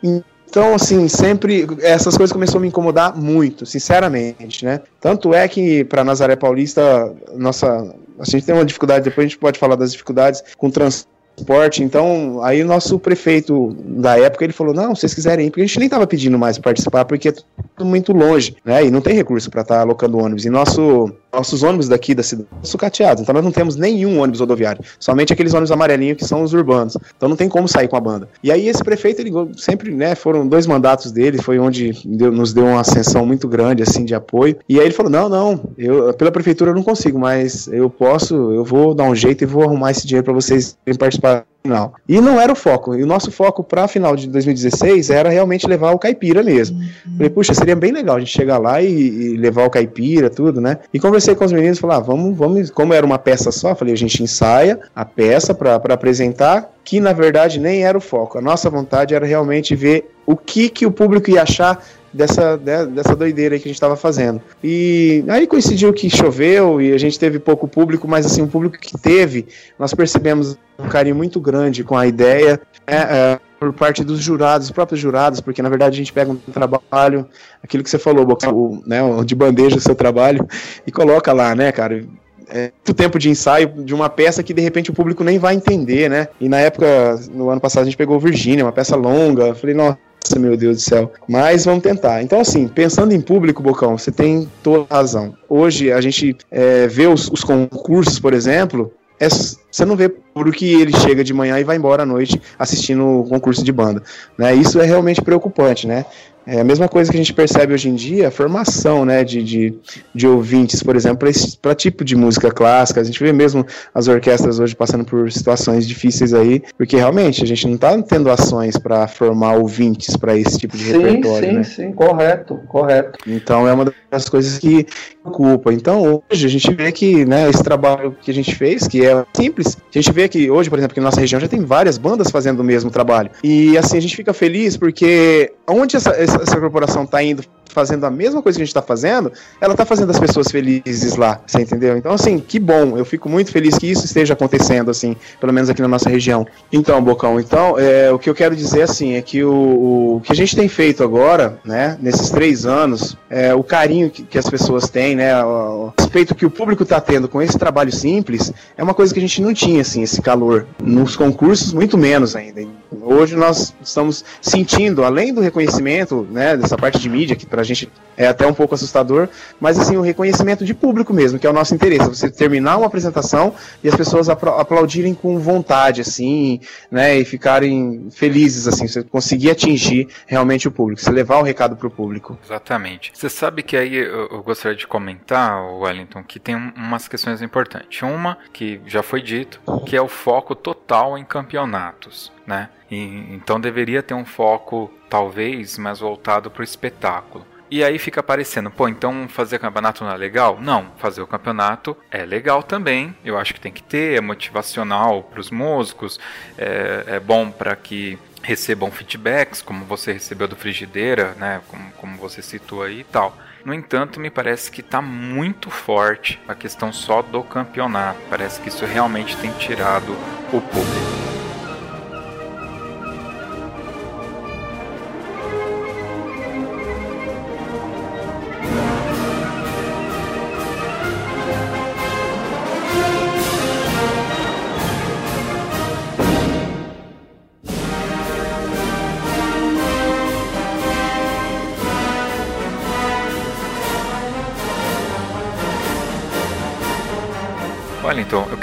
Então, assim, sempre essas coisas começaram a me incomodar muito, sinceramente, né? Tanto é que para Nazaré Paulista, nossa, a gente tem uma dificuldade, depois a gente pode falar das dificuldades com transporte esporte. Então, aí o nosso prefeito da época, ele falou, não, vocês quiserem ir, porque a gente nem estava pedindo mais participar, porque é tudo muito longe, né, e não tem recurso para estar tá alocando ônibus. E nosso, nossos ônibus daqui da cidade são sucateados, então nós não temos nenhum ônibus rodoviário, somente aqueles ônibus amarelinhos que são os urbanos. Então não tem como sair com a banda. E aí esse prefeito, ele sempre, né, foram dois mandatos dele, foi onde deu, nos deu uma ascensão muito grande, assim, de apoio. E aí ele falou, não, não, eu, pela prefeitura eu não consigo, mas eu posso, eu vou dar um jeito e vou arrumar esse dinheiro para vocês participar final. E não era o foco. E o nosso foco para a final de 2016 era realmente levar o caipira mesmo. Uhum. Falei, puxa, seria bem legal a gente chegar lá e, e levar o caipira, tudo, né? E conversei com os meninos, falar, ah, vamos, vamos, como era uma peça só, falei, a gente ensaia a peça para apresentar, que na verdade nem era o foco. A nossa vontade era realmente ver o que que o público ia achar dessa, dessa doideira aí que a gente estava fazendo. E aí coincidiu que choveu e a gente teve pouco público, mas assim, o público que teve, nós percebemos um carinho muito grande com a ideia. É, é, por parte dos jurados, os próprios jurados, porque na verdade a gente pega um trabalho, aquilo que você falou, o, né, de bandeja o seu trabalho, e coloca lá, né, cara? É muito tempo de ensaio de uma peça que de repente o público nem vai entender, né? E na época, no ano passado, a gente pegou Virgínia, uma peça longa. Falei, nossa, meu Deus do céu. Mas vamos tentar. Então, assim, pensando em público, Bocão, você tem toda razão. Hoje a gente é, vê os, os concursos, por exemplo, é, você não vê por que ele chega de manhã e vai embora à noite assistindo o concurso de banda. Né? Isso é realmente preocupante, né? É a mesma coisa que a gente percebe hoje em dia, a formação né, de, de, de ouvintes, por exemplo, para tipo de música clássica. A gente vê mesmo as orquestras hoje passando por situações difíceis aí, porque realmente a gente não está tendo ações para formar ouvintes para esse tipo de sim, repertório. Sim, né? sim, correto, correto. Então é uma das coisas que preocupa. Então hoje a gente vê que né, esse trabalho que a gente fez, que é simples, a gente vê que hoje, por exemplo, que na nossa região já tem várias bandas fazendo o mesmo trabalho. E assim, a gente fica feliz porque onde essa, essa essa corporação está indo fazendo a mesma coisa que a gente está fazendo, ela está fazendo as pessoas felizes lá, você entendeu? Então, assim, que bom, eu fico muito feliz que isso esteja acontecendo, assim, pelo menos aqui na nossa região. Então, Bocão, então, é, o que eu quero dizer, assim, é que o, o que a gente tem feito agora, né, nesses três anos, é, o carinho que, que as pessoas têm, né, o, respeito que o público está tendo com esse trabalho simples, é uma coisa que a gente não tinha, assim, esse calor. Nos concursos, muito menos ainda. Hoje nós estamos sentindo, além do reconhecimento, né, dessa parte de mídia, que pra gente é até um pouco assustador, mas assim, o reconhecimento de público mesmo, que é o nosso interesse, você terminar uma apresentação e as pessoas aplaudirem com vontade, assim, né, e ficarem felizes, assim, você conseguir atingir realmente o público, você levar o recado para o público. Exatamente. Você sabe que aí eu, eu gostaria de comentar, Wellington, que tem umas questões importantes. Uma, que já foi dito, que é o foco total em campeonatos, né? E, então deveria ter um foco, talvez, mais voltado para o espetáculo. E aí fica parecendo, pô, então fazer campeonato não é legal? Não, fazer o campeonato é legal também. Eu acho que tem que ter, é motivacional para os músicos, é, é bom para que recebam feedbacks, como você recebeu do Frigideira, né? Como, como você citou aí e tal. No entanto, me parece que está muito forte a questão só do campeonato. Parece que isso realmente tem tirado o público.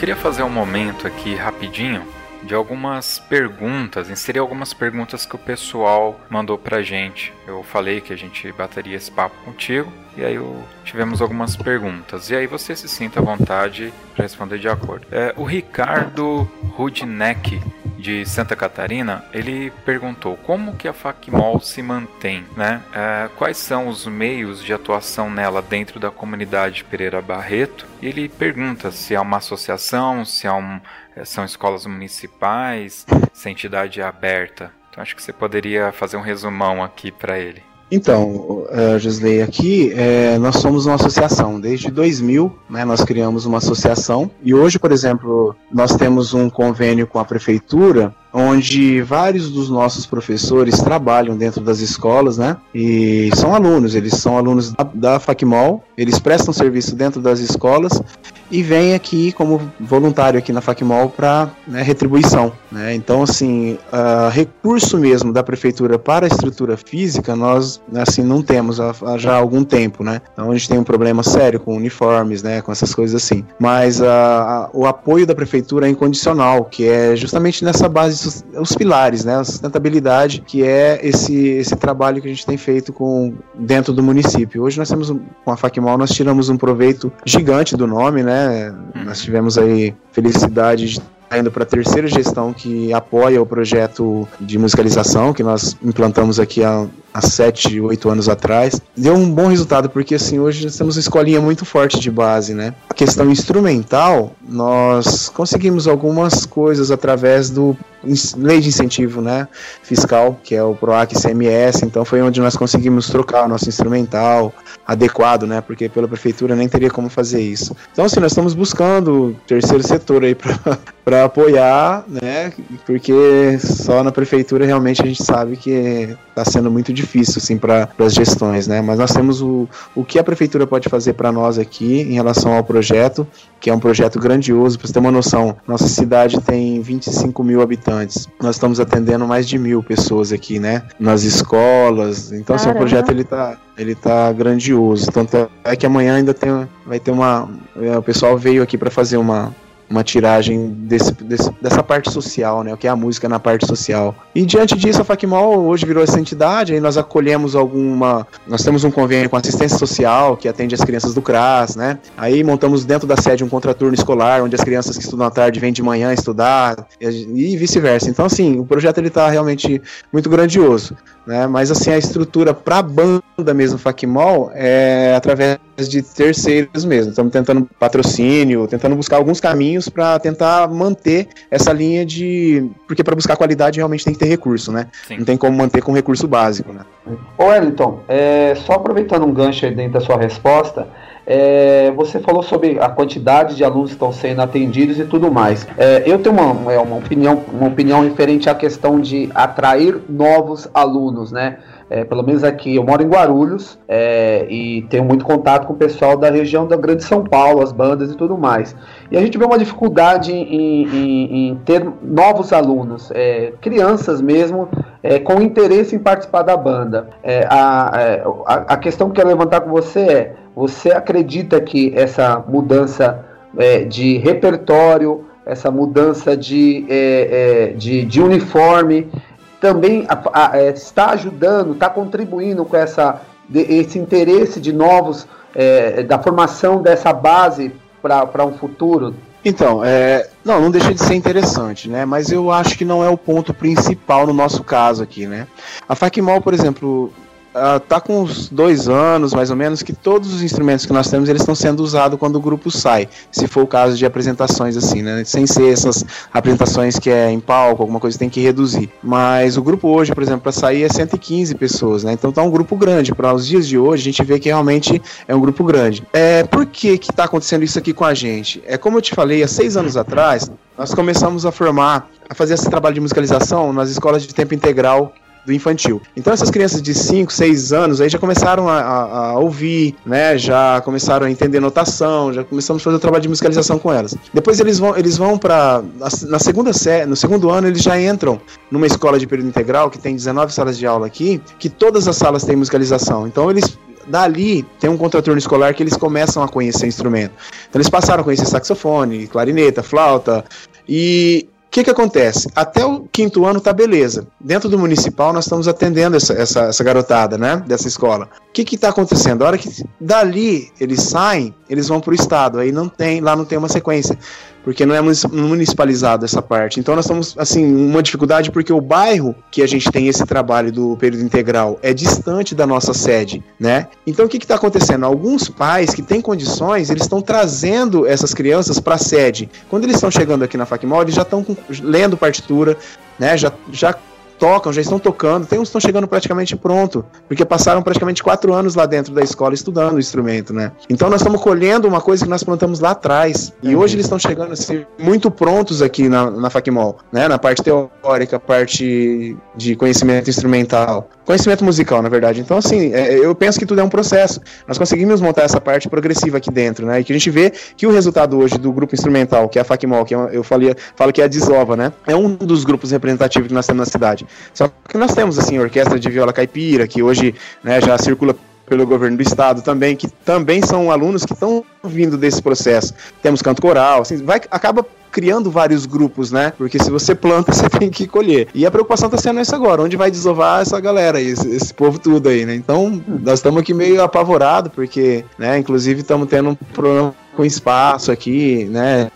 Queria fazer um momento aqui rapidinho de algumas perguntas, inserir algumas perguntas que o pessoal mandou pra gente. Eu falei que a gente bateria esse papo contigo e aí eu, tivemos algumas perguntas. E aí você se sinta à vontade para responder de acordo. É, o Ricardo Rudneck de Santa Catarina, ele perguntou como que a Facmol se mantém, né? É, quais são os meios de atuação nela dentro da comunidade Pereira Barreto? E ele pergunta se é uma associação, se um, é, são escolas municipais, se a entidade é aberta. Então acho que você poderia fazer um resumão aqui para ele. Então, uh, Gisley, aqui é, nós somos uma associação. Desde 2000, né, nós criamos uma associação e hoje, por exemplo, nós temos um convênio com a prefeitura onde vários dos nossos professores trabalham dentro das escolas, né? E são alunos, eles são alunos da, da Facmol, eles prestam serviço dentro das escolas e vêm aqui como voluntário aqui na Facmol para né, retribuição, né? Então, assim, uh, recurso mesmo da prefeitura para a estrutura física, nós, assim, não temos há, há, já algum tempo, né? Então, a gente tem um problema sério com uniformes, né? Com essas coisas assim. Mas uh, o apoio da prefeitura é incondicional, que é justamente nessa base os pilares, né? A sustentabilidade, que é esse, esse trabalho que a gente tem feito com dentro do município. Hoje nós temos, com a Facmal, nós tiramos um proveito gigante do nome, né? Nós tivemos aí felicidade de indo para a terceira gestão que apoia o projeto de musicalização que nós implantamos aqui há, há 7, 8 anos atrás. Deu um bom resultado, porque assim, hoje nós temos uma escolinha muito forte de base, né? A questão instrumental, nós conseguimos algumas coisas através do lei de incentivo né, fiscal, que é o PROAC CMS, então foi onde nós conseguimos trocar o nosso instrumental adequado, né, porque pela prefeitura nem teria como fazer isso. Então, assim, nós estamos buscando o terceiro setor aí para apoiar, né, porque só na prefeitura realmente a gente sabe que está sendo muito difícil, assim, para as gestões, né, mas nós temos o, o que a prefeitura pode fazer para nós aqui em relação ao projeto, que é um projeto grandioso, para você ter uma noção, nossa cidade tem 25 mil habitantes, habitantes. Nós estamos atendendo mais de mil pessoas aqui, né? Nas escolas. Então, assim, o projeto ele tá, ele tá grandioso. Tanto é que amanhã ainda tem, vai ter uma. É, o pessoal veio aqui para fazer uma, uma tiragem desse, desse, dessa parte social, né? O que é a música na parte social. E diante disso, a FACMOL hoje virou essa entidade, aí nós acolhemos alguma. Nós temos um convênio com assistência social, que atende as crianças do CRAS, né? Aí montamos dentro da sede um contraturno escolar, onde as crianças que estudam à tarde vêm de manhã estudar, e vice-versa. Então, assim, o projeto ele tá realmente muito grandioso, né? Mas, assim, a estrutura para a banda mesmo, FACMOL, é através de terceiros mesmo. Estamos tentando patrocínio, tentando buscar alguns caminhos para tentar manter essa linha de. Porque para buscar qualidade realmente tem que ter recurso, né? Sim. Não tem como manter com recurso básico, né? Ô Wellington, é, só aproveitando um gancho aí dentro da sua resposta, é, você falou sobre a quantidade de alunos que estão sendo atendidos e tudo mais. É, eu tenho uma, é, uma, opinião, uma opinião referente à questão de atrair novos alunos, né? É, pelo menos aqui, eu moro em Guarulhos é, e tenho muito contato com o pessoal da região da Grande São Paulo, as bandas e tudo mais. E a gente vê uma dificuldade em, em, em ter novos alunos, crianças mesmo, é, com interesse em participar da banda. É, a, a, a questão que eu quero levantar com você é: você acredita que essa mudança de repertório, essa mudança de, de, de uniforme, também a, a, é, está ajudando, está contribuindo com essa, de, esse interesse de novos, é, da formação dessa base para um futuro? Então, é, não, não deixa de ser interessante, né? Mas eu acho que não é o ponto principal no nosso caso aqui, né? A Facmol, por exemplo, uh, tá com uns dois anos, mais ou menos, que todos os instrumentos que nós temos eles estão sendo usados quando o grupo sai, se for o caso de apresentações assim, né? Sem ser essas apresentações que é em palco, alguma coisa tem que reduzir. Mas o grupo hoje, por exemplo, para sair é 115 pessoas, né? Então tá um grupo grande. Para os dias de hoje, a gente vê que realmente é um grupo grande. É, por que que tá acontecendo isso aqui com a gente? É como eu te falei, há seis anos atrás, nós começamos a formar, a fazer esse trabalho de musicalização nas escolas de tempo integral do infantil. Então essas crianças de 5, 6 anos aí já começaram a, a, a, ouvir, né? Já começaram a entender notação, já começamos a fazer o trabalho de musicalização com elas. Depois eles vão, eles vão para na segunda série, no segundo ano eles já entram numa escola de período integral que tem 19 salas de aula aqui, que todas as salas têm musicalização. Então eles dali tem um contraturno escolar que eles começam a conhecer instrumento. Então eles passaram a conhecer saxofone, clarineta, flauta e que que acontece? Até o quinto ano tá beleza. Dentro do municipal nós estamos atendendo essa, essa, essa garotada, né? Dessa escola. O que que tá acontecendo? A hora que dali eles saem, eles vão pro estado. Aí não tem, lá não tem uma sequência porque não é municipalizado essa parte. Então nós estamos, assim, uma dificuldade porque o bairro que a gente tem esse trabalho do período integral é distante da nossa sede, né? Então o que está acontecendo? Alguns pais que têm condições, eles estão trazendo essas crianças para a sede. Quando eles estão chegando aqui na FACMOL, eles já estão lendo partitura, né? Já, já tocam, já estão tocando, tem uns que estão chegando praticamente pronto, porque passaram praticamente quatro anos lá dentro da escola estudando o instrumento, né? Então nós estamos colhendo uma coisa que nós plantamos lá atrás. E uhum. hoje eles estão chegando assim, muito prontos aqui na, na FACMOL, né? Na parte teórica, parte de conhecimento instrumental, conhecimento musical, na verdade. Então, assim, é, eu penso que tudo é um processo. Nós conseguimos montar essa parte progressiva aqui dentro, né? E que a gente vê que o resultado hoje do grupo instrumental, que é a FACMOL, que é eu falei, falo que é a Desova, né? É um dos grupos representativos que nós temos na cidade. Só que nós temos, assim, orquestra de viola caipira, que hoje né, já circula pelo governo do estado também, que também são alunos que estão vindo desse processo. Temos canto coral, assim, vai, acaba criando vários grupos, né? Porque se você planta, você tem que colher. E a preocupação está sendo essa agora, onde vai desovar essa galera esse, esse povo tudo aí, né? Então, nós estamos aqui meio apavorados, porque, né, inclusive estamos tendo um problema com espaço aqui, né?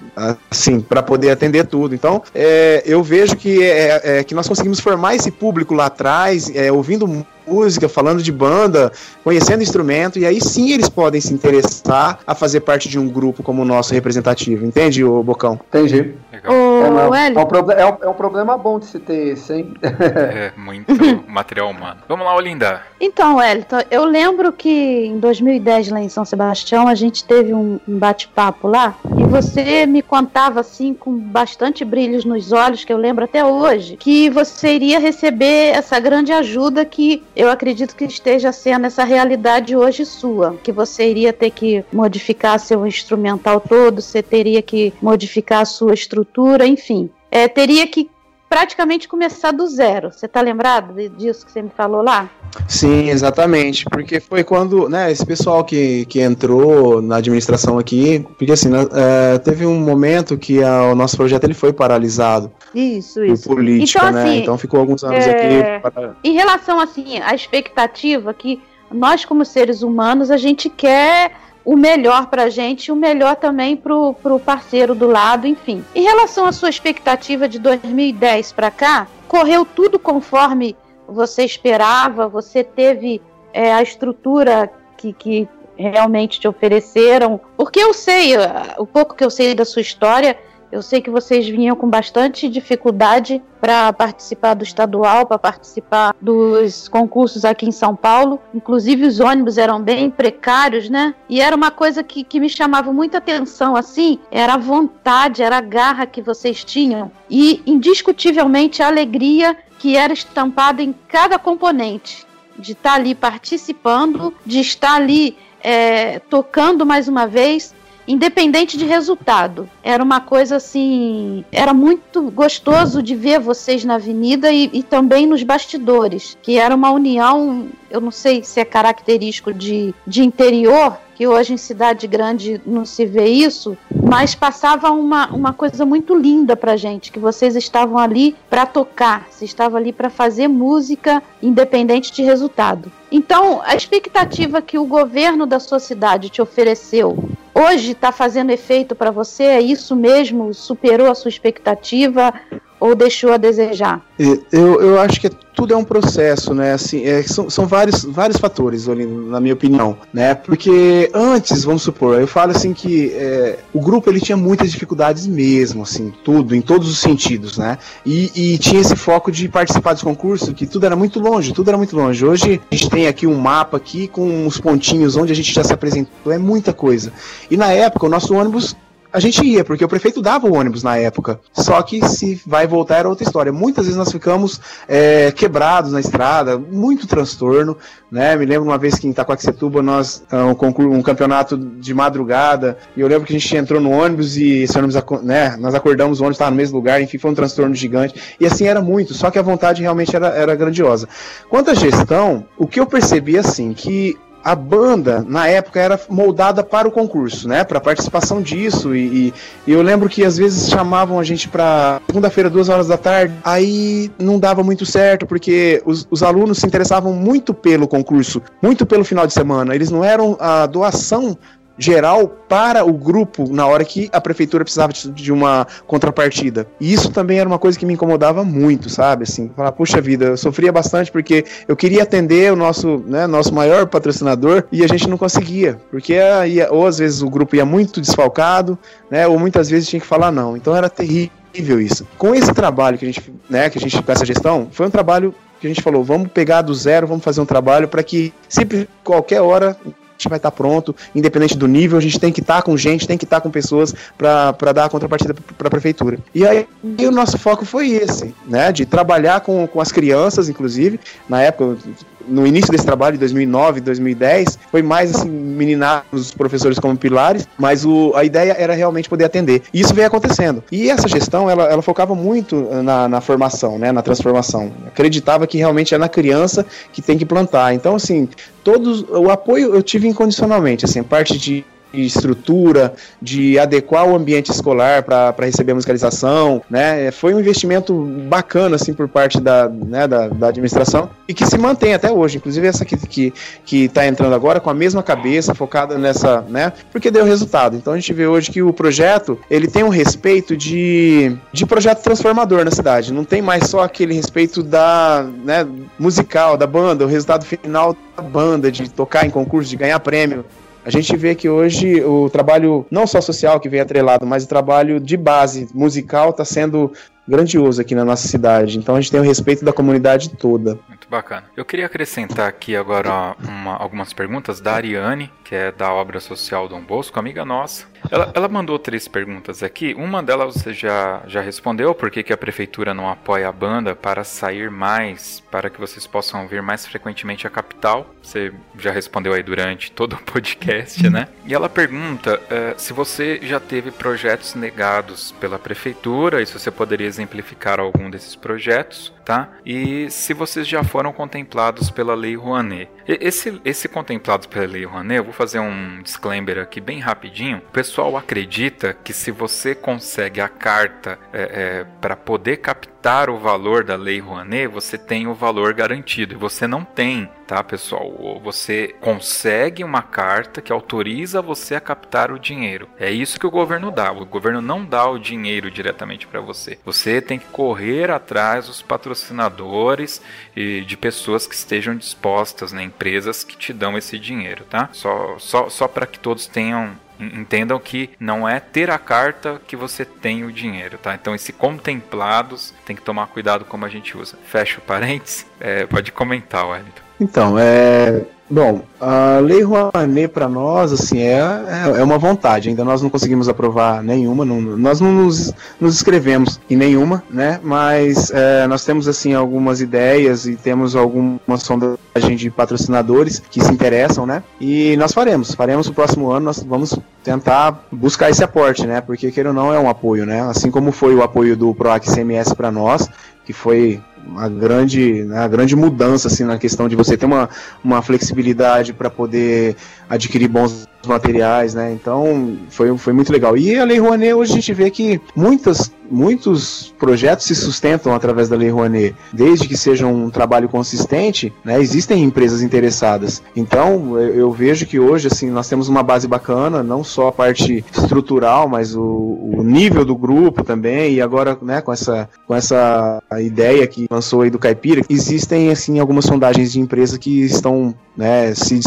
Assim, para poder atender tudo. Então, é, eu vejo que, é, é, que nós conseguimos formar esse público lá atrás, é, ouvindo música, falando de banda, conhecendo instrumento, e aí sim eles podem se interessar a fazer parte de um grupo como o nosso representativo. Entende, o Bocão? Entendi. Legal. Ô, é, é, um problema, é, um, é um problema bom de se ter esse, hein? é, muito material humano. Vamos lá, Olinda. Então, Wellington, eu lembro que em 2010, lá em São Sebastião, a gente teve um, um bate-papo lá, e você me contava, assim, com bastante brilhos nos olhos, que eu lembro até hoje, que você iria receber essa grande ajuda que eu acredito que esteja sendo essa realidade hoje sua, que você iria ter que modificar seu instrumental todo, você teria que modificar a sua estrutura, enfim. É, teria que praticamente começar do zero. Você tá lembrado disso que você me falou lá? Sim, exatamente. Porque foi quando, né, esse pessoal que, que entrou na administração aqui, porque assim, né, é, teve um momento que a, o nosso projeto ele foi paralisado. Isso, isso. Por política, então, né? Assim, então ficou alguns anos é... aqui. Para... Em relação, assim, à expectativa que nós, como seres humanos, a gente quer o melhor para a gente o melhor também para o parceiro do lado, enfim. Em relação à sua expectativa de 2010 para cá, correu tudo conforme você esperava? Você teve é, a estrutura que, que realmente te ofereceram? Porque eu sei, o pouco que eu sei da sua história, eu sei que vocês vinham com bastante dificuldade para participar do estadual, para participar dos concursos aqui em São Paulo. Inclusive, os ônibus eram bem precários, né? E era uma coisa que, que me chamava muita atenção, assim, era a vontade, era a garra que vocês tinham e, indiscutivelmente, a alegria que era estampada em cada componente. De estar ali participando, de estar ali é, tocando mais uma vez, independente de resultado. Era uma coisa assim. Era muito gostoso de ver vocês na avenida e, e também nos bastidores, que era uma união. Eu não sei se é característico de, de interior, que hoje em cidade grande não se vê isso, mas passava uma, uma coisa muito linda pra gente, que vocês estavam ali para tocar, você estava ali para fazer música independente de resultado. Então, a expectativa que o governo da sua cidade te ofereceu hoje está fazendo efeito para você? É isso mesmo? Superou a sua expectativa? Ou deixou a desejar? Eu, eu acho que tudo é um processo, né? Assim, é, são, são vários, vários fatores, na minha opinião, né? Porque antes, vamos supor, eu falo assim que é, o grupo ele tinha muitas dificuldades mesmo, assim, tudo, em todos os sentidos, né? E, e, tinha esse foco de participar dos concursos, que tudo era muito longe, tudo era muito longe. Hoje a gente tem aqui um mapa aqui com os pontinhos onde a gente já se apresentou, é muita coisa. E na época o nosso ônibus a gente ia, porque o prefeito dava o ônibus na época. Só que se vai voltar era outra história. Muitas vezes nós ficamos é, quebrados na estrada, muito transtorno. Né? Me lembro uma vez que em Itacoaxetuba nós ah, um, concurso, um campeonato de madrugada, e eu lembro que a gente entrou no ônibus e esse ônibus, né, nós acordamos, o ônibus estava no mesmo lugar, enfim, foi um transtorno gigante. E assim era muito, só que a vontade realmente era, era grandiosa. Quanto à gestão, o que eu percebi assim, que a banda, na época, era moldada para o concurso, né? Para participação disso. E, e, eu lembro que às vezes chamavam a gente para segunda-feira, duas horas da tarde. Aí não dava muito certo, porque os, os alunos se interessavam muito pelo concurso, muito pelo final de semana. Eles não eram a doação geral para o grupo na hora que a prefeitura precisava de uma contrapartida. E isso também era uma coisa que me incomodava muito, sabe? Assim, falar, puxa vida, eu sofria bastante porque eu queria atender o nosso, né, nosso maior patrocinador e a gente não conseguia, porque ia, ou às vezes o grupo ia muito desfalcado, né, ou muitas vezes tinha que falar não. Então era terrível isso. Com esse trabalho que a gente, né, que a gente com essa gestão, foi um trabalho que a gente falou, vamos pegar do zero, vamos fazer um trabalho para que sempre qualquer hora gente vai estar tá pronto, independente do nível, a gente tem que estar tá com gente, tem que estar tá com pessoas para dar a contrapartida para a prefeitura. E aí e o nosso foco foi esse, né, de trabalhar com, com as crianças, inclusive, na época no início desse trabalho, de 2009, 2010, foi mais assim, meninar os professores como pilares, mas o, a ideia era realmente poder atender. E isso veio acontecendo. E essa gestão, ela, ela focava muito na, na formação, né, na transformação. Acreditava que realmente é na criança que tem que plantar. Então, assim, todos, o apoio eu tive incondicionalmente, assim, parte de de estrutura, de adequar o ambiente escolar para receber a musicalização, né? Foi um investimento bacana, assim, por parte da, né, da, da, administração e que se mantém até hoje. Inclusive essa que, que, que tá entrando agora com a mesma cabeça, focada nessa, né? Porque deu resultado. Então a gente vê hoje que o projeto, ele tem um respeito de, de projeto transformador na cidade. Não tem mais só aquele respeito da, né, musical, da banda, o resultado final da banda, de tocar em concurso, de ganhar prêmio. A gente vê que hoje o trabalho, não só social que vem atrelado, mas o trabalho de base musical está sendo grandioso aqui na nossa cidade. Então a gente tem o respeito da comunidade toda. Muito bacana. Eu queria acrescentar aqui agora uma, algumas perguntas da Ariane, que é da obra social Dom Bosco, amiga nossa. Ela, ela mandou três perguntas aqui. Uma delas você já, já respondeu, por que, que a prefeitura não apoia a banda para sair mais, para que vocês possam vir mais frequentemente à capital. Você já respondeu aí durante todo o podcast, né? E ela pergunta uh, se você já teve projetos negados pela prefeitura e se você poderia exemplificar algum desses projetos, tá? E se vocês já foram contemplados pela Lei Rouanet. Esse, esse contemplados pela Lei Rouanet, eu vou fazer um disclaimer aqui bem rapidinho. O pessoal acredita que se você consegue a carta é, é, para poder captar o valor da Lei Rouanet, você tem o valor garantido. E você não tem tá, pessoal? Você consegue uma carta que autoriza você a captar o dinheiro. É isso que o governo dá. O governo não dá o dinheiro diretamente para você. Você tem que correr atrás dos patrocinadores e de pessoas que estejam dispostas, né, empresas que te dão esse dinheiro, tá? Só, só, só para que todos tenham entendam que não é ter a carta que você tem o dinheiro, tá? Então, esse contemplados tem que tomar cuidado como a gente usa. Fecha o parênteses, é, pode comentar, Wellington. Então, é. Bom, a Lei Rouanet para nós, assim, é, é, é, uma vontade. Ainda nós não conseguimos aprovar nenhuma, não, nós não nos, nos inscrevemos em nenhuma, né? Mas é, nós temos, assim, algumas ideias e temos alguma sondagem de patrocinadores que se interessam, né? E nós faremos, faremos o próximo ano, nós vamos tentar buscar esse aporte, né? Porque, queira ou não, é um apoio, né? Assim como foi o apoio do PROAC CMS para nós, que foi uma grande, né, uma grande mudança assim, na questão de você ter uma, uma flexibilidade para poder adquirir bons materiais, né? Então foi, foi muito legal. E a Lei Rouanet hoje a gente vê que muitas, muitos projetos se sustentam através da Lei Rouanet, desde que seja um trabalho consistente, né? Existem empresas interessadas. Então eu, eu vejo que hoje assim nós temos uma base bacana, não só a parte estrutural, mas o, o nível do grupo também. E agora, né? Com essa com essa ideia que lançou aí do Caipira, existem assim algumas sondagens de empresas que estão né, se,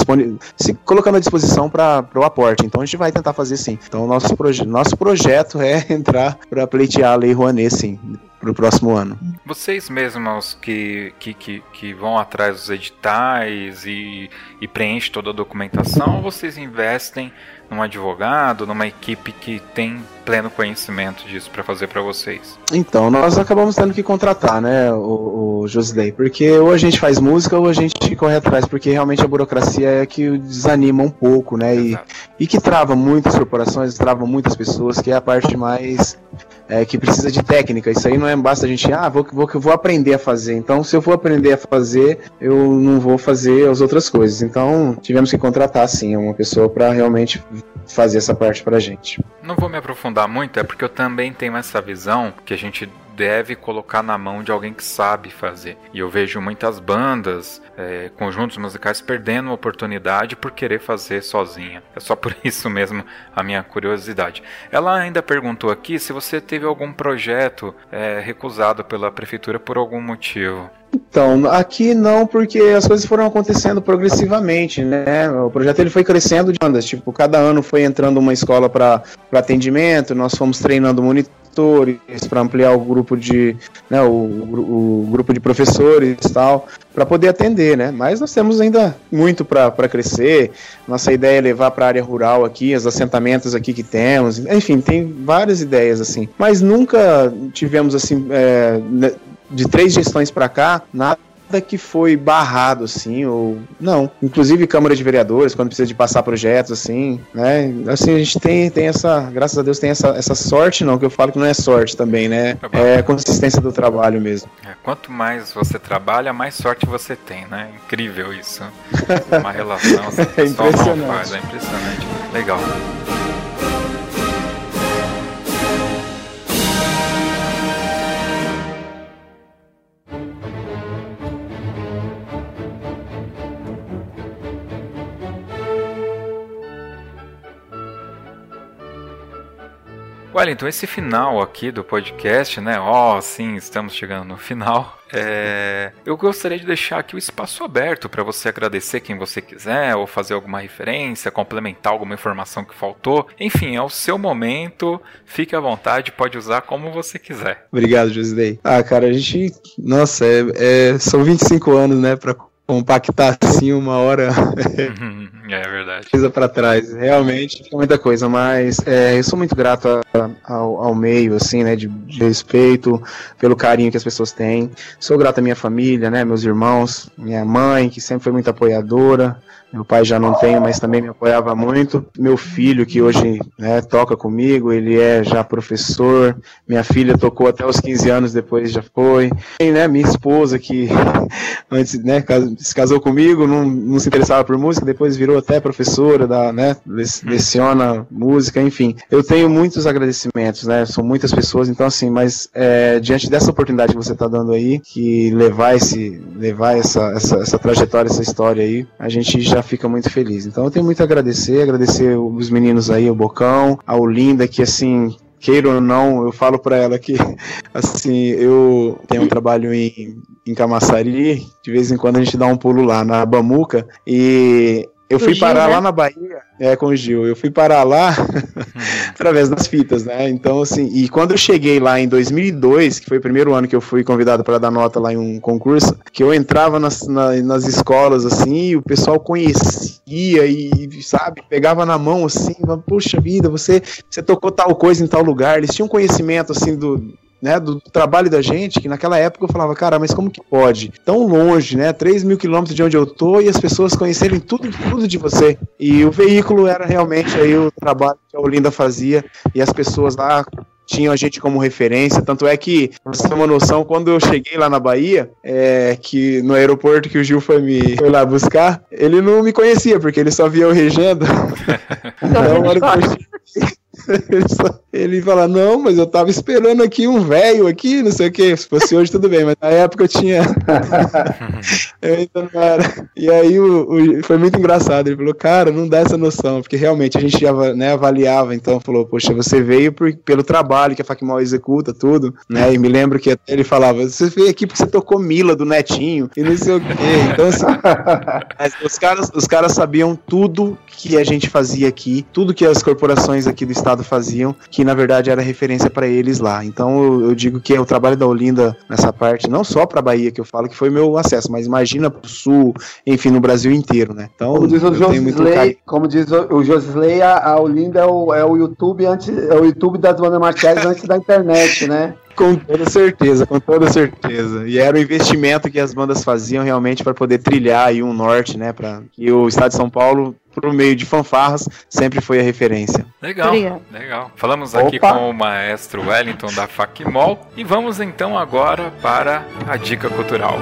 se colocando à disposição para o aporte. Então a gente vai tentar fazer sim. Então nosso, proje nosso projeto é entrar para pleitear a Lei Rouanet, sim para o próximo ano. Vocês mesmos que, que, que, que, vão atrás dos editais e, e preenchem toda a documentação, vocês investem num advogado, numa equipe que tem pleno conhecimento disso para fazer para vocês? Então, nós acabamos tendo que contratar, né, o, o Josley, porque ou a gente faz música ou a gente corre atrás, porque realmente a burocracia é que desanima um pouco, né, e, e que trava muitas corporações, trava muitas pessoas, que é a parte mais é, que precisa de técnica. Isso aí não é basta a gente, ah, vou, vou, vou aprender a fazer. Então, se eu for aprender a fazer, eu não vou fazer as outras coisas. Então, tivemos que contratar, sim, uma pessoa para realmente fazer essa parte pra gente. Não vou me aprofundar muito, é porque eu também tenho essa visão que a gente deve colocar na mão de alguém que sabe fazer. E eu vejo muitas bandas, é, conjuntos musicais perdendo a oportunidade por querer fazer sozinha. É só por isso mesmo a minha curiosidade. Ela ainda perguntou aqui se você teve algum projeto é, recusado pela prefeitura por algum motivo. Então, aqui não, porque as coisas foram acontecendo progressivamente, né? O projeto ele foi crescendo de bandas, tipo, cada ano foi entrando uma escola para atendimento, nós fomos treinando monitores para ampliar o grupo de né, o, o, grupo de professores tal para poder atender né? Mas nós temos ainda muito para crescer. Nossa ideia é levar para a área rural aqui os assentamentos aqui que temos. Enfim tem várias ideias assim. Mas nunca tivemos assim é, né, de três gestões para cá nada que foi barrado, assim, ou. Não. Inclusive Câmara de Vereadores, quando precisa de passar projetos, assim, né? Assim, a gente tem, tem essa. Graças a Deus tem essa, essa sorte, não, que eu falo que não é sorte também, né? É consistência do trabalho mesmo. É, quanto mais você trabalha, mais sorte você tem, né? Incrível isso. Uma relação assim, é impressionante. Faz, é impressionante. Legal. Wellington, esse final aqui do podcast, né? Ó, oh, sim, estamos chegando no final. É... Eu gostaria de deixar aqui o espaço aberto para você agradecer quem você quiser, ou fazer alguma referência, complementar alguma informação que faltou. Enfim, é o seu momento, fique à vontade, pode usar como você quiser. Obrigado, Josidei. Ah, cara, a gente. Nossa, é, é... são 25 anos, né, para compactar assim uma hora. é verdade. Coisa para trás. Realmente fica muita coisa, mas é, eu sou muito grato a, ao, ao, meio, assim, né? De, de, respeito, pelo carinho que as pessoas têm. Sou grato à minha família, né? Meus irmãos, minha mãe, que sempre foi muito apoiadora. Meu pai já não tem, mas também me apoiava muito. Meu filho, que hoje né, toca comigo, ele é já professor. Minha filha tocou até os 15 anos, depois já foi. E, né, minha esposa, que antes né, se casou comigo, não, não se interessava por música, depois virou até professora, da, né, leciona música, enfim. Eu tenho muitos agradecimentos, né? São muitas pessoas, então assim, mas é, diante dessa oportunidade que você está dando aí, que levar esse, levar essa, essa, essa trajetória, essa história aí, a gente já fica muito feliz. Então eu tenho muito a agradecer, agradecer os meninos aí, o Bocão, a Olinda, que assim, queira ou não, eu falo para ela que, assim, eu tenho um trabalho em, em Camaçari, de vez em quando a gente dá um pulo lá na Bamuca, e eu fui Gil, parar né? lá na Bahia, é, com o Gil. Eu fui parar lá através das fitas, né? Então, assim, e quando eu cheguei lá em 2002, que foi o primeiro ano que eu fui convidado para dar nota lá em um concurso, que eu entrava nas, na, nas escolas, assim, e o pessoal conhecia e, sabe, pegava na mão, assim, puxa vida, você, você tocou tal coisa em tal lugar. Eles tinham conhecimento, assim, do, né, do trabalho da gente, que naquela época eu falava, cara, mas como que pode? Tão longe, né? 3 mil quilômetros de onde eu tô e as pessoas conhecerem tudo, tudo de você. E o veículo era realmente aí o trabalho que a Olinda fazia e as pessoas lá tinham a gente como referência, tanto é que, pra você ter uma noção, quando eu cheguei lá na Bahia, é, que no aeroporto que o Gil foi me foi lá buscar, ele não me conhecia, porque ele só via o Regenda. então, hora que eu ele, só, ele fala, não, mas eu tava esperando aqui um velho aqui, não sei o que. Se fosse hoje, tudo bem, mas na época eu tinha. eu ainda não era. E aí o, o, foi muito engraçado. Ele falou, cara, não dá essa noção, porque realmente a gente né, avaliava, então falou, poxa, você veio por, pelo trabalho que a Facmal executa, tudo, né? E me lembro que até ele falava, você veio aqui porque você tocou Mila do Netinho, e não sei o quê. Então, assim, os caras, os caras sabiam tudo que a gente fazia aqui, tudo que as corporações aqui do estado faziam, que na verdade era referência para eles lá. Então eu, eu, digo que é o trabalho da Olinda nessa parte, não só para Bahia que eu falo que foi meu acesso, mas imagina para o Sul, enfim, no Brasil inteiro, né? Então, como diz o Josley, como diz o Josley, a, a Olinda é o, é o YouTube antes, é o YouTube das bandas marciais antes da internet, né? Com toda certeza, com toda certeza. E era o investimento que as bandas faziam realmente para poder trilhar aí um norte, né? Para que o estado de São Paulo por meio de fanfarras, sempre foi a referência. Legal, Obrigado. legal. Falamos aqui Opa. com o maestro Wellington da Facmol e vamos então agora para a dica cultural.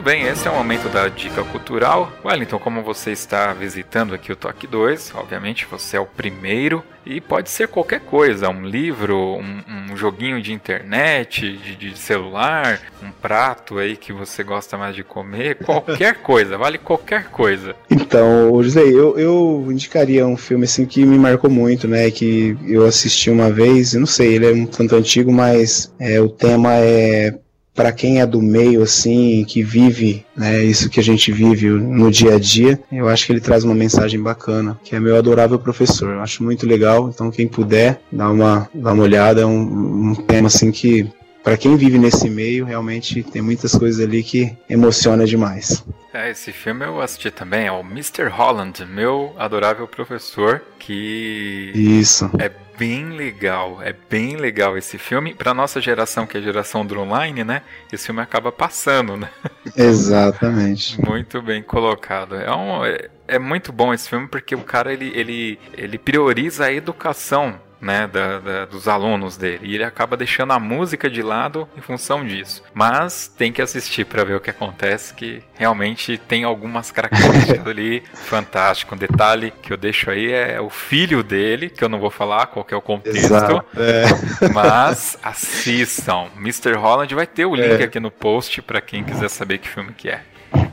Muito bem, esse é o momento da dica cultural. Wellington, como você está visitando aqui o Toque 2, obviamente você é o primeiro e pode ser qualquer coisa, um livro, um, um joguinho de internet, de, de, celular, um prato aí que você gosta mais de comer, qualquer coisa, vale qualquer coisa. Então, José, eu, eu indicaria um filme assim que me marcou muito, né, que eu assisti uma vez, não sei, ele é um tanto antigo, mas é, o tema é para quem é do meio assim, que vive, né, isso que a gente vive no dia a dia, eu acho que ele traz uma mensagem bacana, que é meu adorável professor. Eu acho muito legal, então quem puder dar uma, dar uma olhada, é um, um tema assim que para quem vive nesse meio, realmente tem muitas coisas ali que emociona demais. É, esse filme eu assisti também, é o Mr. Holland, meu adorável professor, que Isso. é bem legal, é bem legal esse filme. Para nossa geração, que é a geração do online, né? Esse filme acaba passando, né? Exatamente. muito bem colocado. É, um, é, é muito bom esse filme porque o cara ele, ele, ele prioriza a educação né, da, da, dos alunos dele. E ele acaba deixando a música de lado em função disso. Mas tem que assistir para ver o que acontece, que realmente tem algumas características ali fantástico. Um detalhe que eu deixo aí é o filho dele, que eu não vou falar qual é o contexto, Exato, é. mas assistam. Mr. Holland vai ter o link é. aqui no post para quem quiser saber que filme que é.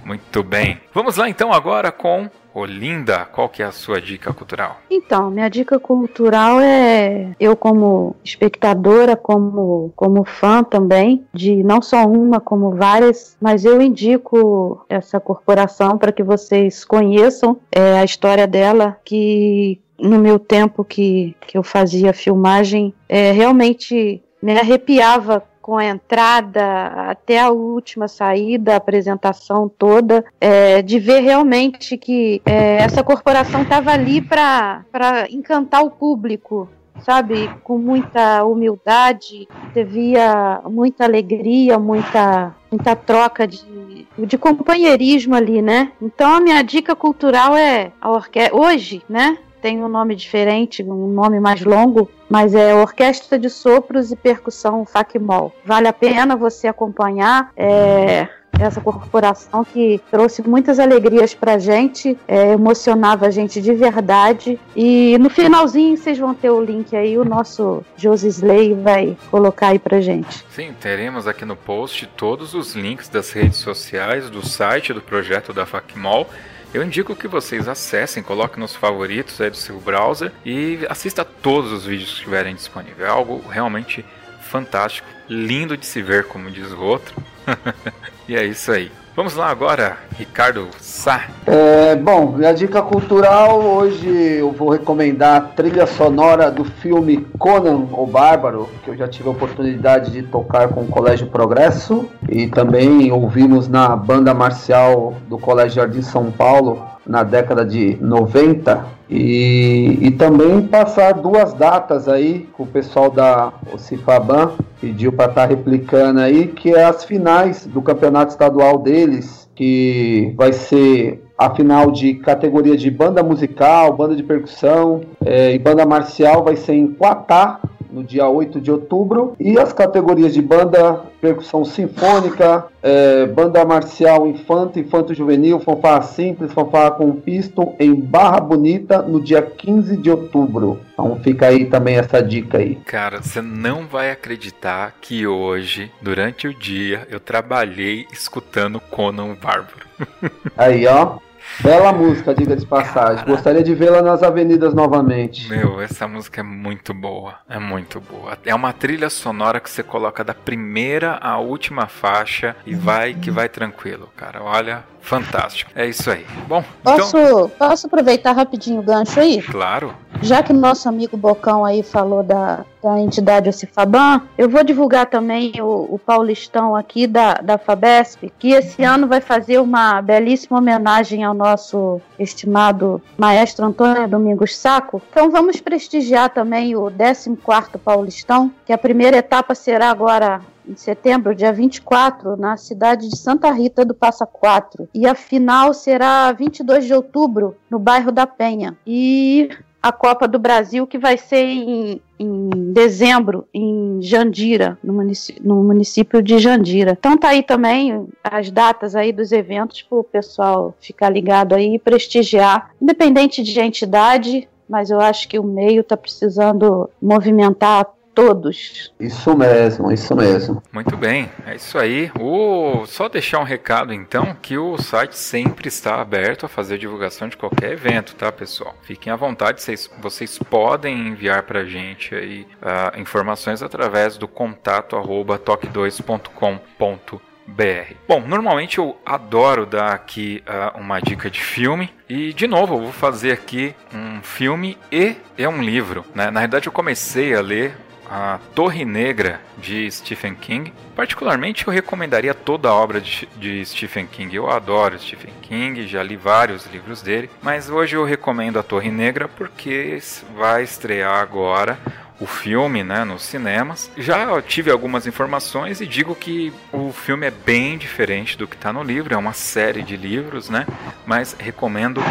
Muito bem. Vamos lá então agora com Olinda, qual que é a sua dica cultural? Então, minha dica cultural é eu como espectadora, como, como fã também, de não só uma, como várias, mas eu indico essa corporação para que vocês conheçam é, a história dela, que no meu tempo que, que eu fazia filmagem, é, realmente me arrepiava com a entrada até a última saída, a apresentação toda, é, de ver realmente que é, essa corporação estava ali para encantar o público, sabe, com muita humildade, devia muita alegria, muita, muita troca de, de companheirismo ali, né? Então a minha dica cultural é a orquestra hoje, né? Tem um nome diferente, um nome mais longo, mas é Orquestra de Sopros e Percussão FACMOL. Vale a pena você acompanhar. É, essa corporação que trouxe muitas alegrias pra gente, é, emocionava a gente de verdade. E no finalzinho vocês vão ter o link aí, o nosso Josi Slay vai colocar aí pra gente. Sim, teremos aqui no post todos os links das redes sociais, do site do projeto da FACMOL eu indico que vocês acessem, coloquem nos favoritos aí do seu browser e assista a todos os vídeos que estiverem disponíveis. É algo realmente fantástico, lindo de se ver, como diz o outro. e é isso aí. Vamos lá agora, Ricardo Sá. É, bom, minha dica cultural, hoje eu vou recomendar a trilha sonora do filme Conan o Bárbaro, que eu já tive a oportunidade de tocar com o Colégio Progresso e também ouvimos na banda marcial do Colégio Jardim São Paulo na década de 90 e, e também passar duas datas aí com o pessoal da Cifaban pediu para estar tá replicando aí que é as finais do campeonato estadual deles que vai ser a final de categoria de banda musical, banda de percussão é, e banda marcial vai ser em Quatá, no dia 8 de outubro. E as categorias de banda, percussão sinfônica, é, banda marcial infanto, infanto juvenil, fanfarra simples, fanfarra com pisto, em Barra Bonita, no dia 15 de outubro. Então fica aí também essa dica aí. Cara, você não vai acreditar que hoje, durante o dia, eu trabalhei escutando Conan Bárbaro. Aí, ó. Bela música, diga de passagem. Cara... Gostaria de vê-la nas avenidas novamente. Meu, essa música é muito boa. É muito boa. É uma trilha sonora que você coloca da primeira à última faixa e vai que vai tranquilo, cara. Olha, Fantástico. É isso aí. Bom, posso, então... posso aproveitar rapidinho o gancho aí? Claro. Já que o nosso amigo Bocão aí falou da, da entidade Ocifaban, eu vou divulgar também o, o Paulistão aqui da, da Fabesp, que esse ano vai fazer uma belíssima homenagem ao nosso estimado maestro Antônio Domingos Saco. Então vamos prestigiar também o 14º Paulistão, que a primeira etapa será agora em setembro, dia 24, na cidade de Santa Rita do Passa Quatro. E a final será 22 de outubro, no bairro da Penha. E a Copa do Brasil, que vai ser em, em dezembro, em Jandira, no município, no município, de Jandira. Então tá aí também as datas aí dos eventos para o pessoal ficar ligado aí e prestigiar, independente de entidade, mas eu acho que o meio está precisando movimentar todos. Isso mesmo, isso mesmo. Muito bem, é isso aí. O... Só deixar um recado então que o site sempre está aberto a fazer divulgação de qualquer evento, tá, pessoal? Fiquem à vontade, vocês, vocês podem enviar para a gente aí uh, informações através do contato arroba toque2.com.br. BR. Bom, normalmente eu adoro dar aqui uh, uma dica de filme e de novo eu vou fazer aqui um filme e é um livro. Né? Na verdade eu comecei a ler a Torre Negra de Stephen King. Particularmente, eu recomendaria toda a obra de, Stephen King. Eu adoro Stephen King, já li vários livros dele, mas hoje eu recomendo a Torre Negra porque vai estrear agora o filme né, nos cinemas. Já tive algumas informações e digo que o filme é bem diferente do que está no livro, é uma série de livros, né? Mas recomendo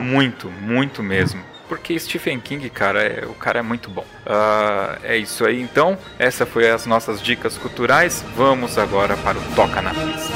muito, muito mesmo porque Stephen King, cara, é, o cara é muito bom. Uh, é isso aí, então. Essa foi as nossas dicas culturais. Vamos agora para o Toca na Pista.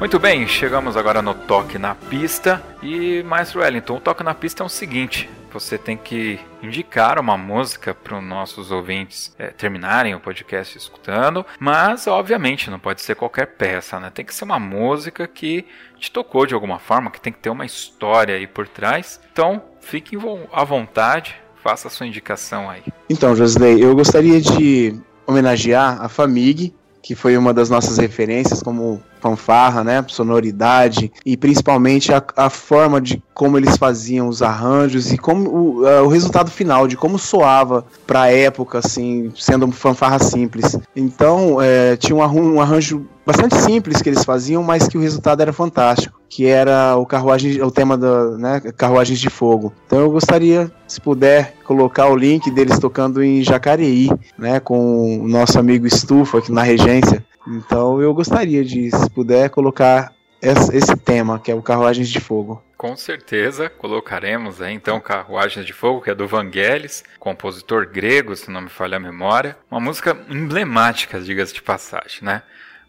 Muito bem, chegamos agora no Toque na Pista. E, Maestro Wellington, o Toque na Pista é o seguinte: você tem que indicar uma música para os nossos ouvintes é, terminarem o podcast escutando, mas obviamente não pode ser qualquer peça, né? Tem que ser uma música que te tocou de alguma forma, que tem que ter uma história aí por trás. Então, fique à vontade, faça a sua indicação aí. Então, Josley, eu gostaria de homenagear a Famig, que foi uma das nossas referências como fanfarra, né, sonoridade e principalmente a, a forma de como eles faziam os arranjos e como o, uh, o resultado final de como soava para a época, assim, sendo uma fanfarra simples. Então é, tinha um, um arranjo bastante simples que eles faziam, mas que o resultado era fantástico, que era o carruagem, o tema da, né, carruagens de fogo. Então eu gostaria, se puder, colocar o link deles tocando em Jacareí, né, com o nosso amigo Estufa aqui na regência. Então eu gostaria de, se puder, colocar esse tema, que é o Carruagens de Fogo. Com certeza colocaremos aí então Carruagens de Fogo, que é do Vangelis, compositor grego, se não me falha a memória. Uma música emblemática, diga-se de passagem, né?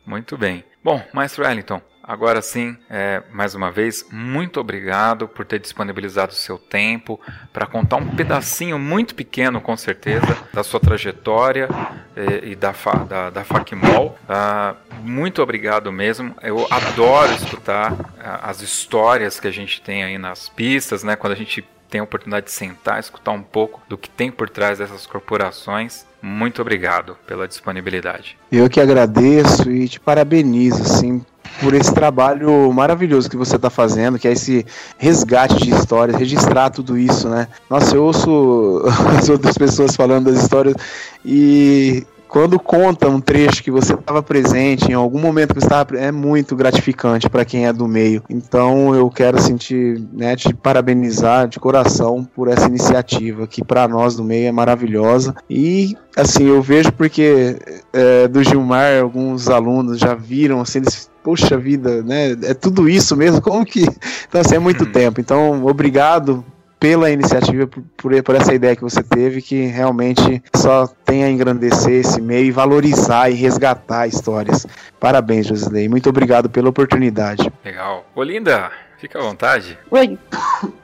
Muito bem. Bom, Maestro Wellington, Agora sim, é, mais uma vez, muito obrigado por ter disponibilizado o seu tempo para contar um pedacinho muito pequeno, com certeza, da sua trajetória é, e da, da, da Facmol. Ah, muito obrigado mesmo. Eu adoro escutar ah, as histórias que a gente tem aí nas pistas, né? Quando a gente tem a oportunidade de sentar, escutar um pouco do que tem por trás dessas corporações. Muito obrigado pela disponibilidade. Eu que agradeço e te parabenizo, assim, por esse trabalho maravilhoso que você está fazendo, que é esse resgate de histórias, registrar tudo isso, né? Nossa, eu ouço as outras pessoas falando das histórias e quando conta um trecho que você estava presente em algum momento que você estava é muito gratificante para quem é do meio. Então eu quero sentir, né, te parabenizar de coração por essa iniciativa que para nós do meio é maravilhosa e assim eu vejo porque é, do Gilmar alguns alunos já viram assim eles poxa vida, né? É tudo isso mesmo? Como que. Então, assim, é muito uhum. tempo. Então, obrigado pela iniciativa, por, por essa ideia que você teve, que realmente só tem a engrandecer esse meio e valorizar e resgatar histórias. Parabéns, Josilei. Muito obrigado pela oportunidade. Legal. Olinda, fica à vontade. Oi.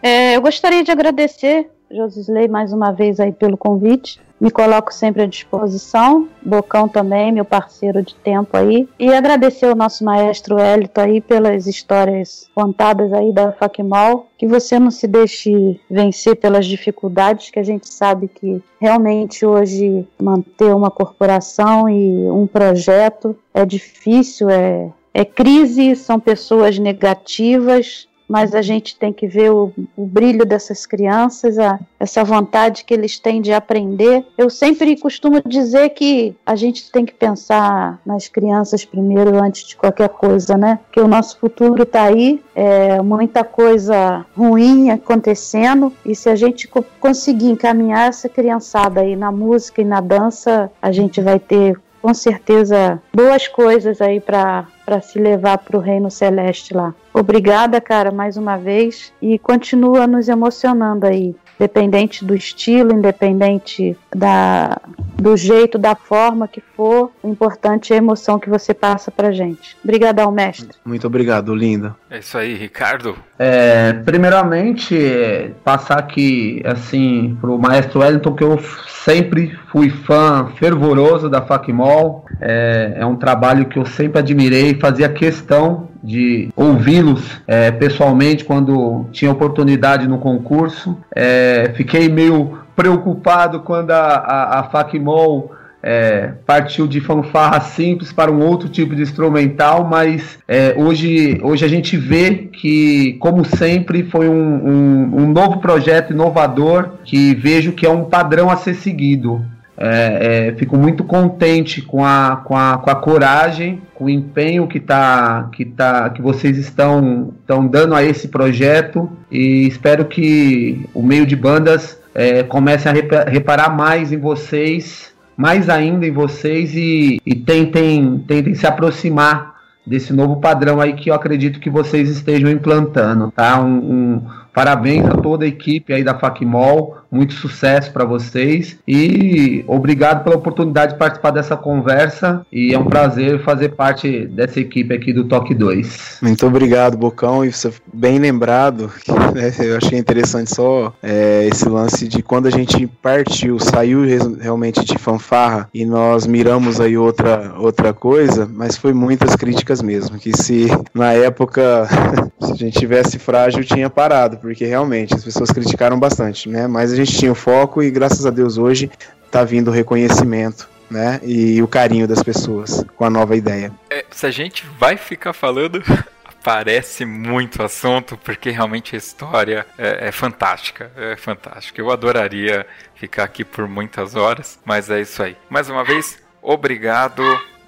É, eu gostaria de agradecer Josisley, mais uma vez aí pelo convite. Me coloco sempre à disposição. Bocão também, meu parceiro de tempo aí. E agradecer ao nosso maestro Elito aí pelas histórias contadas aí da Facmol. Que você não se deixe vencer pelas dificuldades, que a gente sabe que realmente hoje manter uma corporação e um projeto é difícil, é, é crise, são pessoas negativas, mas a gente tem que ver o, o brilho dessas crianças, a, essa vontade que eles têm de aprender. Eu sempre costumo dizer que a gente tem que pensar nas crianças primeiro antes de qualquer coisa, né? Que o nosso futuro está aí, é, muita coisa ruim acontecendo, e se a gente conseguir encaminhar essa criançada aí na música e na dança, a gente vai ter com certeza boas coisas aí para se levar para o reino celeste lá. Obrigada, cara, mais uma vez e continua nos emocionando aí independente do estilo, independente da, do jeito, da forma que for, o importante é a emoção que você passa pra gente. Obrigadão, mestre. Muito obrigado, linda. É isso aí, Ricardo. É, primeiramente, passar aqui, assim, pro maestro Wellington, que eu sempre fui fã fervoroso da Facmol. É, é um trabalho que eu sempre admirei, fazia questão de ouvi-los é, pessoalmente quando tinha oportunidade no concurso. É, fiquei meio preocupado quando a, a, a Facmol é, partiu de fanfarra simples para um outro tipo de instrumental, mas é, hoje, hoje a gente vê que, como sempre, foi um, um, um novo projeto inovador que vejo que é um padrão a ser seguido. É, é, fico muito contente com a, com, a, com a coragem, com o empenho que, tá, que, tá, que vocês estão, estão dando a esse projeto e espero que o meio de bandas é, comece a reparar mais em vocês mais ainda em vocês e, e tentem, tentem se aproximar desse novo padrão aí que eu acredito que vocês estejam implantando, tá? Um, um parabéns a toda a equipe aí da Facmol, muito sucesso para vocês e obrigado pela oportunidade de participar dessa conversa e é um prazer fazer parte dessa equipe aqui do Toque 2. Muito obrigado, Bocão, e você bem lembrado, né, eu achei interessante só é, esse lance de quando a gente partiu, saiu realmente de fanfarra e nós miramos aí outra, outra coisa, mas foi muitas críticas mesmo, que se na época se a gente tivesse frágil tinha parado, porque realmente as pessoas criticaram bastante, né, mas a gente tinha o foco e graças a Deus hoje está vindo o reconhecimento. Né? E o carinho das pessoas com a nova ideia. É, se a gente vai ficar falando, parece muito assunto, porque realmente a história é, é, fantástica. É fantástica. Eu adoraria ficar aqui por muitas horas, mas é isso aí. Mais uma vez, obrigado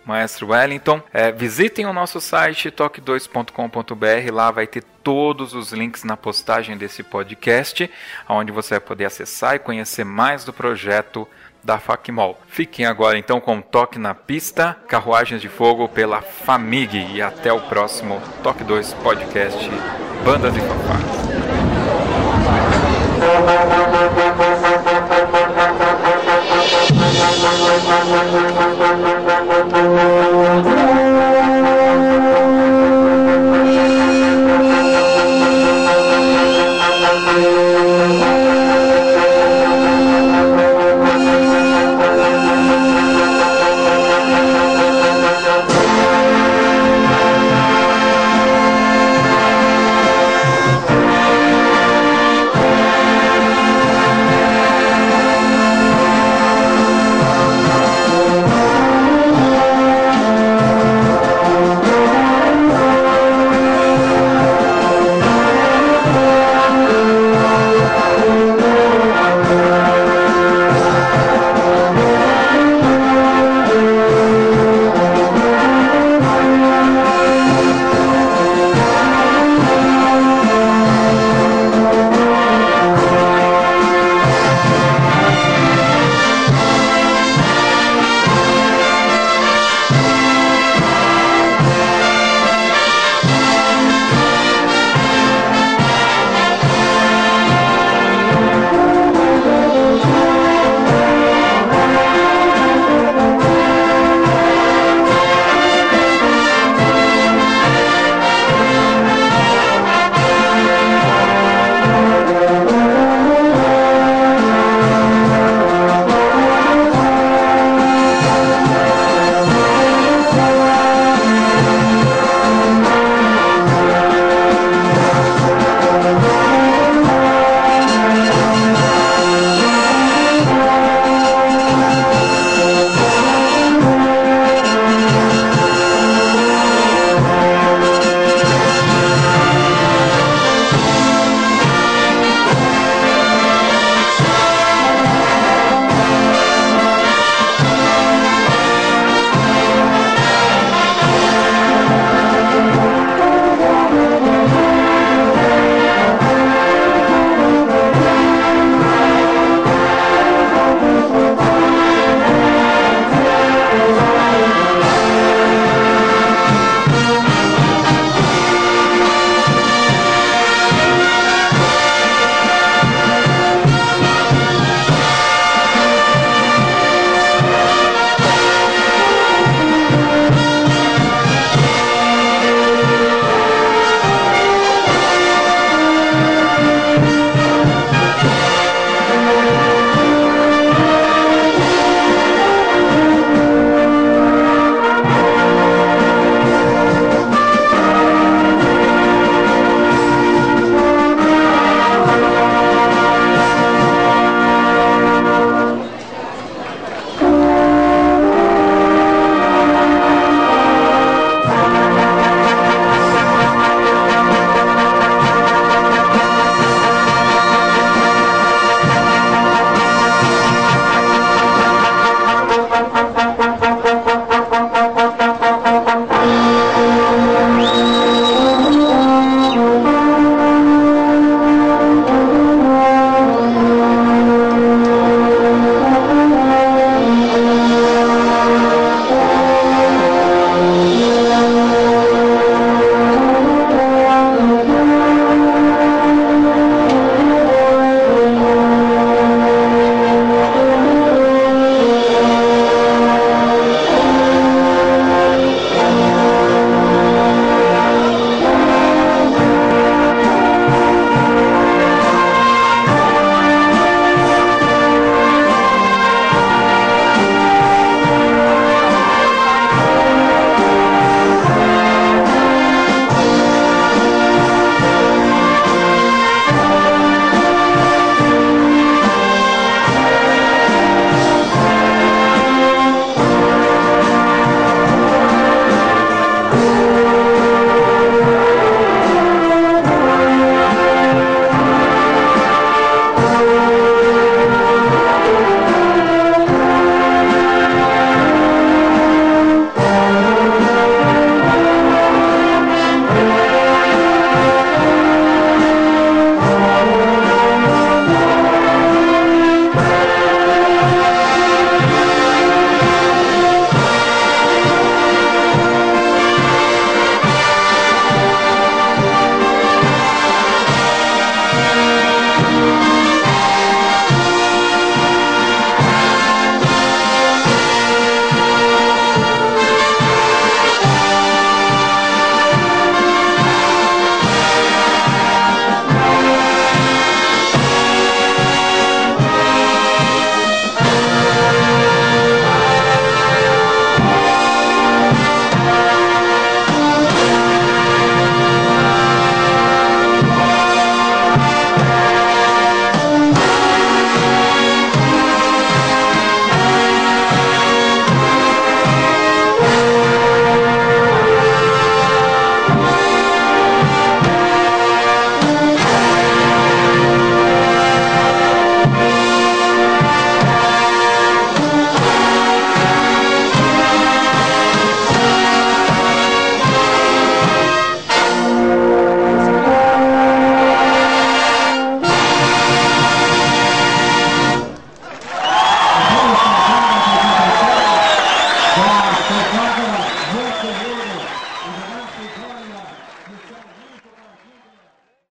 maestro Wellington. É, visitem o nosso site toque2.com.br, lá vai ter todos os links na postagem desse podcast, onde você vai poder acessar e conhecer mais do projeto da Facmol. Fiquem agora então com Toque na Pista, Carruagens de Fogo pela Famig e até o próximo Toque 2 Podcast Bandas e Fanfarras.